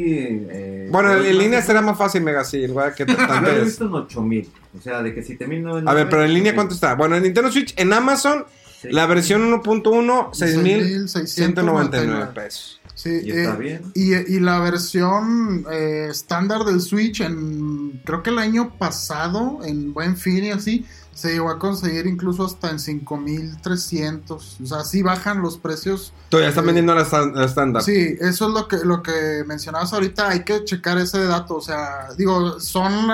eh, Bueno, en, línea será más fácil, mega, sí, que Yo lo he visto en 8000. O sea, de que 7999. A ver, pero en línea cuánto está? Bueno, en Nintendo Switch, en Amazon, Sí. la versión 1.1, 6,699 6.199 pesos. Sí, Y está eh, bien. Y, y la versión eh, estándar del Switch, en creo que el año pasado, en Buen Fin y así, se llegó a conseguir incluso hasta en 5300. O sea, sí bajan los precios. Todavía están Eh, vendiendo la estándar. Sí, eso es lo que, lo que mencionabas ahorita. Hay que checar ese dato. O sea, digo, son.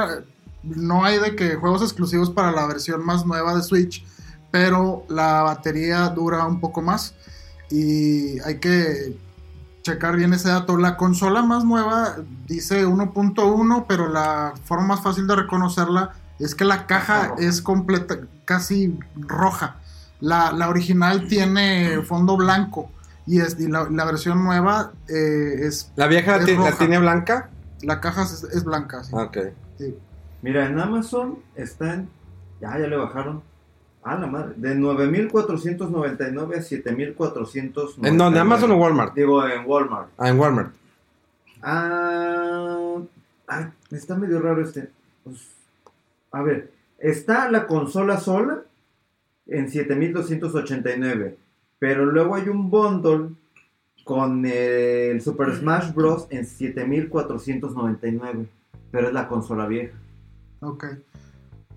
No hay de que juegos exclusivos para la versión más nueva de Switch, pero la batería dura un poco más. Y hay que checar bien ese dato. La consola más nueva dice 1.1, pero la forma más fácil de reconocerla es que la caja es completa, casi roja. La, la original tiene fondo blanco y, es, y la, la versión nueva eh, es... ¿La vieja la, es ti- la roja. tiene blanca? La caja es, es blanca, sí. Ah, Ok. Sí. Mira, en Amazon están. Ya, ya le bajaron. Ah, la madre. De 9.499 a 7.499. ¿En dónde? ¿Amazon o Walmart? Digo, en Walmart. Ah, en Walmart. Ah, ah, está medio raro este. Pues, a ver, está la consola sola en 7289, pero luego hay un bundle con el Super Smash Bros. en 7499, pero es la consola vieja. Ok.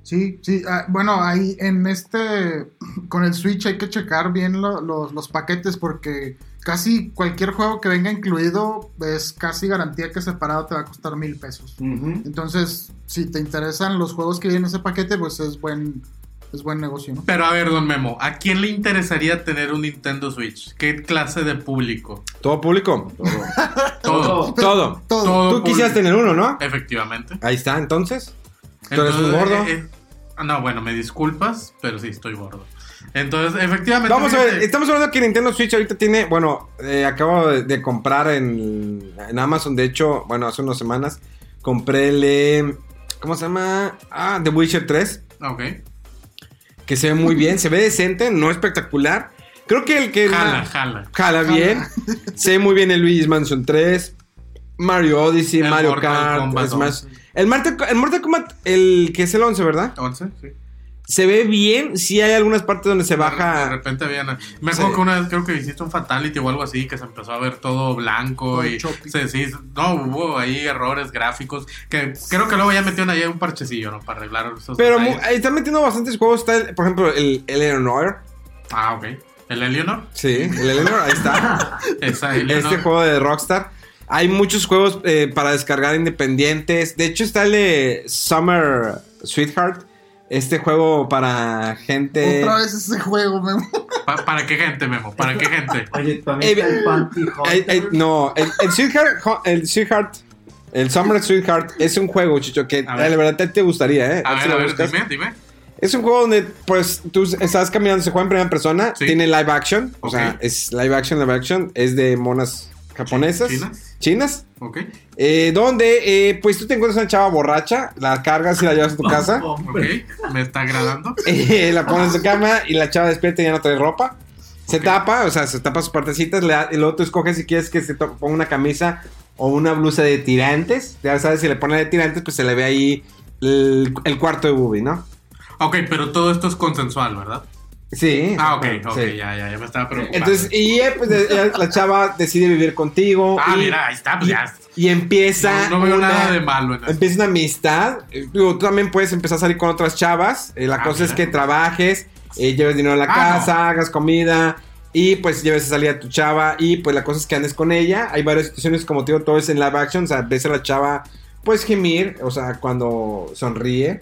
Sí, sí. ah, bueno, ahí en este, con el Switch hay que checar bien lo- los, los paquetes porque casi cualquier juego que venga incluido es casi garantía que separado te va a costar mil pesos. Entonces, si te interesan los juegos que vienen en ese paquete, pues es buen, es buen negocio, ¿no? Pero a ver, don Memo, ¿a quién le interesaría tener un Nintendo Switch? ¿Qué clase de público? ¿Todo público? Todo. Todo. Todo. Todo Tú quisieras tener uno, ¿no? Efectivamente. Ahí está, entonces. ¿Tú eres un gordo? eh, eh, no, bueno, me disculpas, pero sí estoy gordo. Entonces, efectivamente. Vamos a ver, estamos hablando que Nintendo Switch ahorita tiene, bueno, eh, acabo de, de comprar en, en Amazon, de hecho, bueno, hace unas semanas, compré el, eh, ¿cómo se llama? Ah, The Witcher 3, Ok. que se ve muy bien, se ve decente, no espectacular. Creo que el que... Jala, jala. jala bien, se ve muy bien el Luigi's Mansion 3, Mario Odyssey, El Mario Mortal Kart, Kombat Smash. 11. El Mortal, el Mortal Kombat, el que es el 11, ¿verdad? 11, sí. Se ve bien, sí hay algunas partes donde se De baja... repente habían. Me acuerdo Sí. que una vez creo que hiciste un Fatality o algo así, que se empezó a ver todo blanco Todo y. choppy. Sí, sí, no, hubo ahí errores gráficos. Que creo que luego ya metieron ahí un parchecillo, ¿no? Para arreglar esos. Pero mu- están metiendo bastantes juegos. Está, el- por ejemplo, el, el Eleanor. Ah, ok. ¿El Eleanor? Sí, el Eleanor, ahí está. Esa Eleanor. este juego de Rockstar. Hay muchos juegos eh, para descargar independientes. De hecho, está el de Summer Sweetheart. Este juego para gente. Otra vez ese juego, me... Pa- ¿Para qué gente, Memo? ¿Para qué gente? Oye, también Eh, está el Panty Eh, Hunter. no, el, el Sweetheart, el Sweetheart, el Summer Sweetheart es un juego, Chicho, que A ver. la verdad te, te gustaría, ¿eh? A ver si a ver, buscas. dime, dime. Es un juego donde, pues, tú estás caminando, se juega en primera persona, Sí. tiene live action, o sea, es live action, live action, es de monas japonesas, ¿Chinas? chinas, Ok. eh, donde, eh, pues, tú te encuentras una chava borracha, la cargas y la llevas a tu casa, Ok. Me está agradando. eh, la pones en su cama y la chava despierta y ya no trae ropa. Se tapa, o sea, se tapa sus partecitas, le da- y luego tú escoges si quieres que se ponga una camisa o una blusa de tirantes. Ya sabes, si le pone de tirantes, pues se le ve ahí el, el cuarto de Booby, ¿no? Ok, pero todo esto es consensual, ¿verdad? Sí. Ah, ok, ok, sí. ya, ya, ya me estaba preocupando. Entonces, y eh, pues, ya la chava decide vivir contigo. ah, y, mira, ahí está, pues y, ya. y empieza. No, no veo una- nada de malo en eso. Empieza una amistad. Eh, digo, tú también puedes empezar a salir con otras chavas. Eh, la Ah, cosa es que trabajes, eh, lleves dinero a la Ah, casa, hagas comida. Y pues lleves a salir a tu chava. Y pues la cosa es que andes con ella. Hay varias situaciones, como te digo, todo es en live action. O sea, ves a la chava, pues gemir. O sea, cuando sonríe.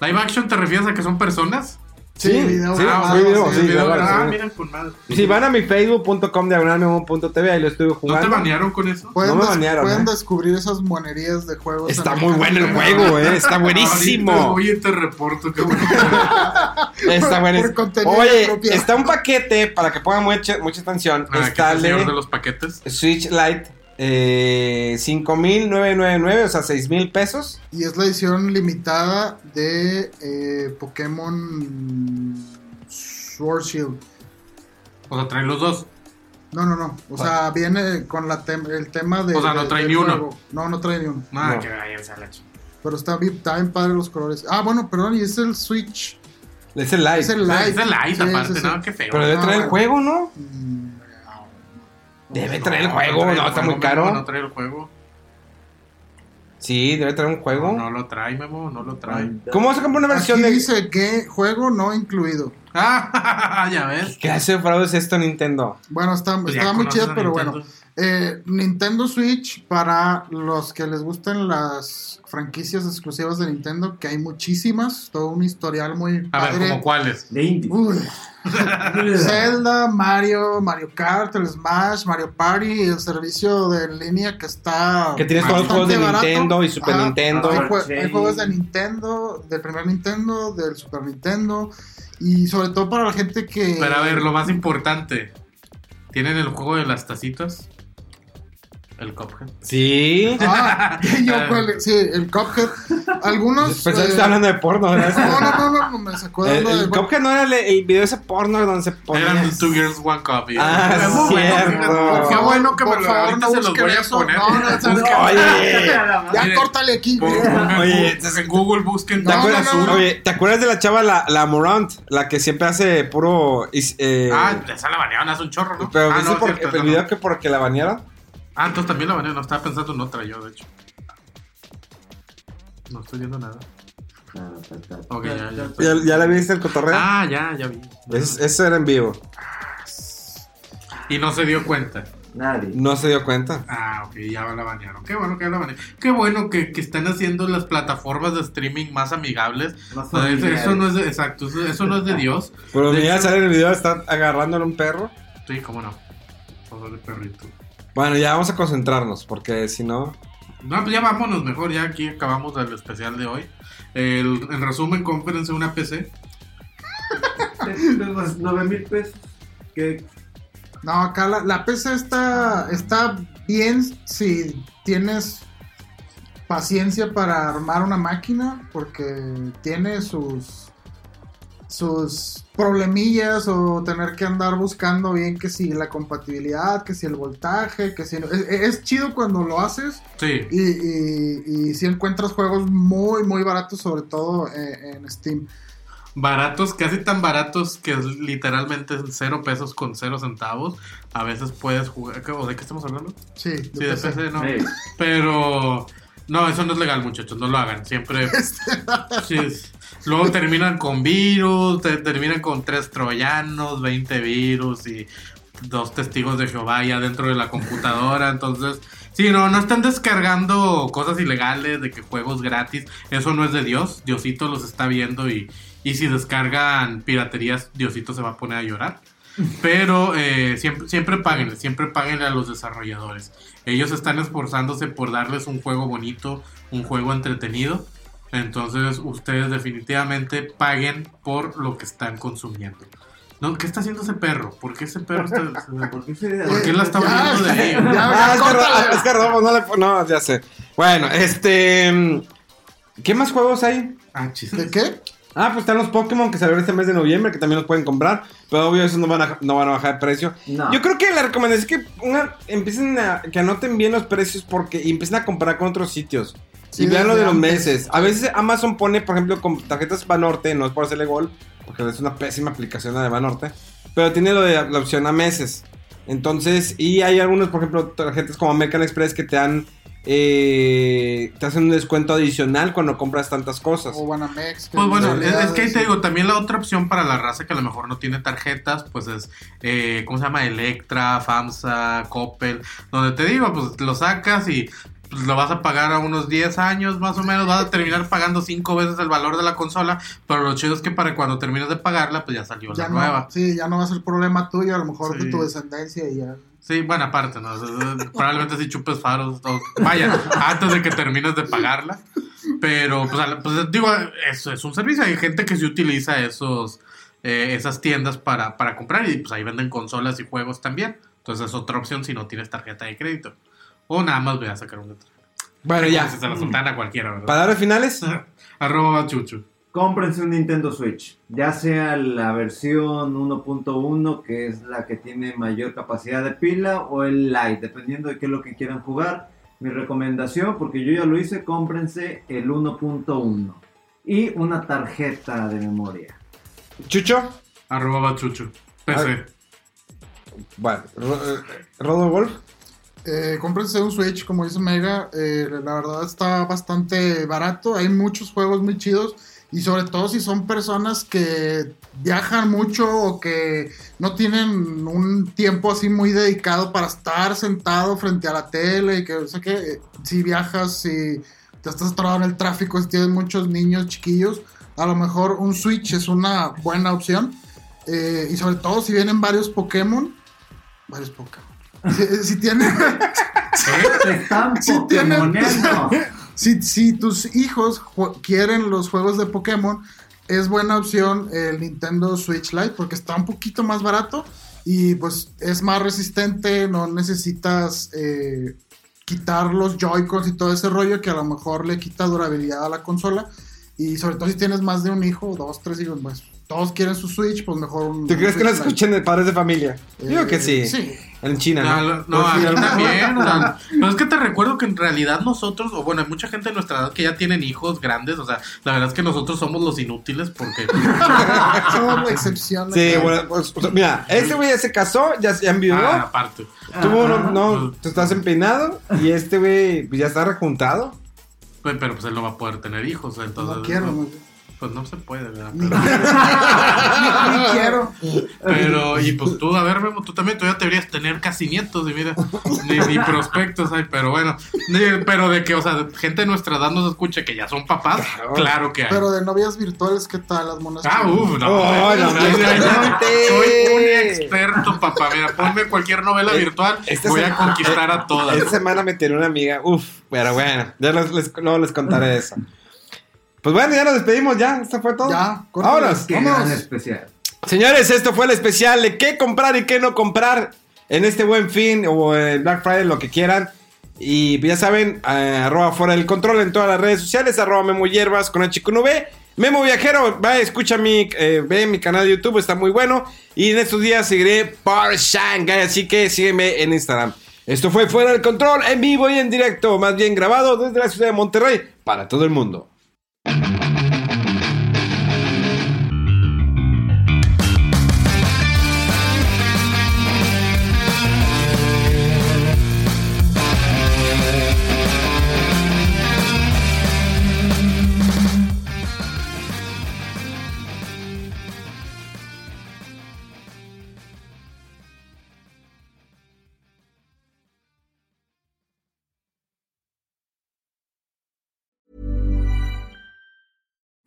¿Live action te refieres a que son personas? Sí, Sí, video sí, grabado, sí, video, sí, sí, Video- grabado, ah, sí. miren con madre. Si van a mi facebook.com diagonal memo.tv, ahí lo estuve ¿No te jugando. banearon con eso? Pueden, No me banearon, pueden ¿eh? descubrir esas monerías de juegos. Está muy bueno el juego, eh. Está buenísimo. voy y te reporto que bueno. Está buenísimo. Oye, está un paquete para que pongan mucha, mucha atención. Ah, está es el señor de los paquetes. Switch Lite eh, 5.999, o sea, 6.000 pesos. Y es la edición limitada de eh, Pokémon Sword Shield. O sea, traen los dos. No, no, no. O sea, viene con la tem- el tema de. O sea, no trae ni uno. juego. No, no trae ni uno. Nada, No. que a Pero está bien, está bien padre los colores. Ah, bueno, perdón, y es el Switch. Es el Lite. Es el Lite. Es el light, Sí, aparte, sí, sí. no, qué feo. Pero debe No, traer el juego, ¿no? Mm, Debe traer el No, juego, el no, está juego, muy caro. Memo, No trae el juego. Sí, debe traer un juego. No, no lo trae, Memo, no lo trae. ¿Cómo vas a comprar una versión Aquí de. dice que juego no incluido. Ah, ya ves. ¿Qué de fraude es esto, Nintendo? Bueno, está, Pues estaba muy chido, pero Nintendo. bueno. Eh, Nintendo Switch, para los que les gusten las franquicias exclusivas de Nintendo, que hay muchísimas, todo un historial muy A ver, padre. ¿como cuáles? De indie. Zelda, Mario, Mario Kart, el Smash, Mario Party el servicio de línea que está. Que tienes todos los juegos de Nintendo y Super. Nintendo. Hay, jue- hay juegos de Nintendo, del primer Nintendo, del Super Nintendo. Y sobre todo para la gente que. Pero a ver, lo más importante. ¿Tienen el juego de las tacitas? El Cuphead. Sí. Ah, yo, cuál- sí, el Cuphead. Algunos. Pensé que eh, estaba hablando de porno, ¿verdad? No, no, no, no, no, me sacó de El, el de- Cuphead no era el, el video ese porno donde se ponía. Eran Two Girls, One Copy. Ah, Es bueno, cierto. Qué bueno que me por lo favor, ahorita no se los voy a eso. poner. No, no, no, Oye, Ya Mire, córtale aquí. Oye, en Google busquen ¿Te acuerdas, no, no, no. Oye, ¿te acuerdas de la chava, la, la Morant? La que siempre hace puro. eh, Ah, esa la banearon hace un chorro, ¿no? pero ah, ¿viste no, el video que porque la banearon? Ah, entonces también la banearon. No estaba pensando en otra yo, de hecho. No estoy viendo nada. Ok, ya, ya. ¿Ya, ya la viste el cotorreo? Ah, ya, ya vi. Es- eso era en vivo. Y no se dio cuenta. Nadie. No se dio cuenta. Ah, ok, ya la banearon. Qué bueno que ya la banearon. Qué bueno que, que están haciendo las plataformas de streaming más amigables. Más No, eso, no es de, exacto, eso, eso no es de Dios. Pero mira, sale en el video, está agarrándole un perro. Sí, cómo no. Pobre perrito. Bueno, ya vamos a concentrarnos, porque si no. No, pues ya vámonos mejor, ya aquí acabamos el especial de hoy. El, en resumen, cómprense una PC. 9 mil pesos. No, acá la, la PC está, está bien si tienes paciencia para armar una máquina, porque tiene sus sus problemillas o tener que andar buscando bien que si la compatibilidad, que si el voltaje, que si no- es, es chido cuando lo haces Sí. y, y, y si encuentras juegos muy muy baratos sobre todo eh, en Steam. Baratos, casi tan baratos que es literalmente cero pesos con cero centavos. A veces puedes jugar. ¿qué- ¿O de qué estamos hablando? Sí, de Sí, de PC. PC, no. Sí. Pero. No, eso no es legal, muchachos. No lo hagan. Siempre. Sí, es- luego terminan con virus. te- terminan con tres troyanos, 20 virus y dos testigos de Jehová ya dentro de la computadora. Entonces. Sí, no, no están descargando cosas ilegales de que juegos gratis. Eso no es de Dios. Diosito los está viendo y, y si descargan piraterías, Diosito se va a poner a llorar. Pero eh, siempre, siempre paguen, siempre paguen a los desarrolladores. Ellos están esforzándose por darles un juego bonito, un juego entretenido. Entonces ustedes definitivamente paguen por lo que están consumiendo. No, ¿Qué está haciendo ese perro? ¿Por qué ese perro está... ¿Por qué se- ¿Por qué la está Ya, volviendo de ahí? ya, Ah, es que, Rodolfo no le. No, ya sé. Bueno, este. ¿Qué más juegos hay? Ah. ¿De qué? Ah, pues están los Pokémon que salieron este mes de noviembre, que también los pueden comprar. Pero obvio, esos no van a, no van a bajar de precio. No. Yo creo que la recomendación es que una- empiecen a. que anoten bien los precios porque y empiecen a comparar con otros sitios. Sí, y vean lo de los antes. meses. A veces Amazon pone, por ejemplo, con tarjetas Banorte, no es por hacerle gol, porque es una pésima aplicación la de Banorte. Pero tiene lo de la opción a meses. Entonces, y hay algunos, por ejemplo, tarjetas como American Express que te dan. eh, te hacen un descuento adicional cuando compras tantas cosas. O Banamex. Pues bueno, es, es que ahí te digo, también la otra opción para la raza que a lo mejor no tiene tarjetas, pues es, eh, ¿cómo se llama? Electra, FAMSA, Coppel, donde te digo, pues lo sacas y pues, lo vas a pagar a unos 10 años más o menos, vas a terminar pagando 5 veces el valor de la consola, pero lo chido es que para cuando termines de pagarla, pues ya salió Ya la no, nueva. sí, ya no va a ser problema tuyo, a lo mejor Sí. de tu descendencia y ya. Sí, bueno, aparte, ¿no? Probablemente si chupes faros, o- vaya, antes de que termines de pagarla. Pero, pues, pues, digo, eso es un servicio. Hay gente que sí utiliza esos, eh, esas tiendas para, para comprar y pues ahí venden consolas y juegos también. Entonces es otra opción si no tienes tarjeta de crédito. O nada más voy a sacar una tarjeta. Bueno, ya. Se la soltan a cualquiera, ¿verdad? Palabras finales. Arroba chuchu. Cómprense un Nintendo Switch, ya sea la versión 1.1, que es la que tiene mayor capacidad de pila, o el Lite, dependiendo de qué es lo que quieran jugar. Mi recomendación, porque yo ya lo hice, cómprense el 1.1 y una tarjeta de memoria. Chucho. Arroba chuchu. PC. Bueno, Ro- eh, Rodo Wolf. Eh, cómprense un Switch, como dice Mega. eh, la verdad está bastante barato. Hay muchos juegos muy chidos. Y sobre todo si son personas que viajan mucho o que no tienen un tiempo así muy dedicado para estar sentado frente a la tele. Y que, o sea que eh, si viajas, si te estás atorado en el tráfico, si tienes muchos niños chiquillos, a lo mejor un Switch es una buena opción. Eh, y sobre todo si vienen varios Pokémon. Varios Pokémon. Si, si tienen. Te están Si tienen- si, si tus hijos quieren los juegos de Pokémon, es buena opción el Nintendo Switch Lite porque está un poquito más barato y pues es más resistente, no necesitas eh, quitar los Joy-Cons y todo ese rollo que a lo mejor le quita durabilidad a la consola. Y sobre todo si tienes más de un hijo, dos, tres hijos, pues todos quieren su Switch, pues mejor un. ¿Tú crees que lo escuchen de padres de familia? Yo Digo que sí. Eh, sí. En China, No, ¿no? lo- no, Pues aquí algo- también. o sea, pero es que te recuerdo que en realidad nosotros, o bueno, hay mucha gente de nuestra edad que ya tienen hijos grandes. O sea, la verdad es que nosotros somos los inútiles porque. Somos la excepción. Sí, bueno, pues, o sea, mira, este güey ya se casó, ya, ya enviudó. ah, aparte. Tuvo uno, no, tú estás empeinado y este güey pues, ya está rejuntado. Pues, Pero pues él no va a poder tener hijos. Entonces, No quiero, pues, no. se puede, ¿verdad? Pero, ni quiero. pero, y pues tú, a ver, Memo, tú también, ya deberías tener casi nietos, y mira, ni, ni prospectos hay, pero bueno, ni- pero de que, o sea, gente de nuestra edad nos escuche que ya son papás, claro, que hay. Pero de novias virtuales, ¿qué tal las monas? Ah, uff, no. Oh, soy un experto, papá. Mira, ponme cualquier novela Eh, virtual, esta voy a conquistar a todas. Esta semana me tiró una amiga, uff, pero bueno, ya les, les- luego les contaré eso. Pues bueno, ya nos despedimos, ya, esto fue todo. Ya, córtale. Vámonos. Vámonos. especial. Señores, esto fue el especial de qué comprar y qué no comprar en este buen fin o el Black Friday, lo que quieran. Y ya saben, eh, arroba fuera del control en todas las redes sociales, arroba Memo Hierbas con H con V. Memo Viajero, va, escucha mi, eh, ve mi canal de YouTube, está muy bueno. Y en estos días seguiré por Shanghai, así que sígueme en Instagram. Esto fue Fuera del Control, en vivo y en directo, más bien grabado desde la ciudad de Monterrey, para todo el mundo. Thank you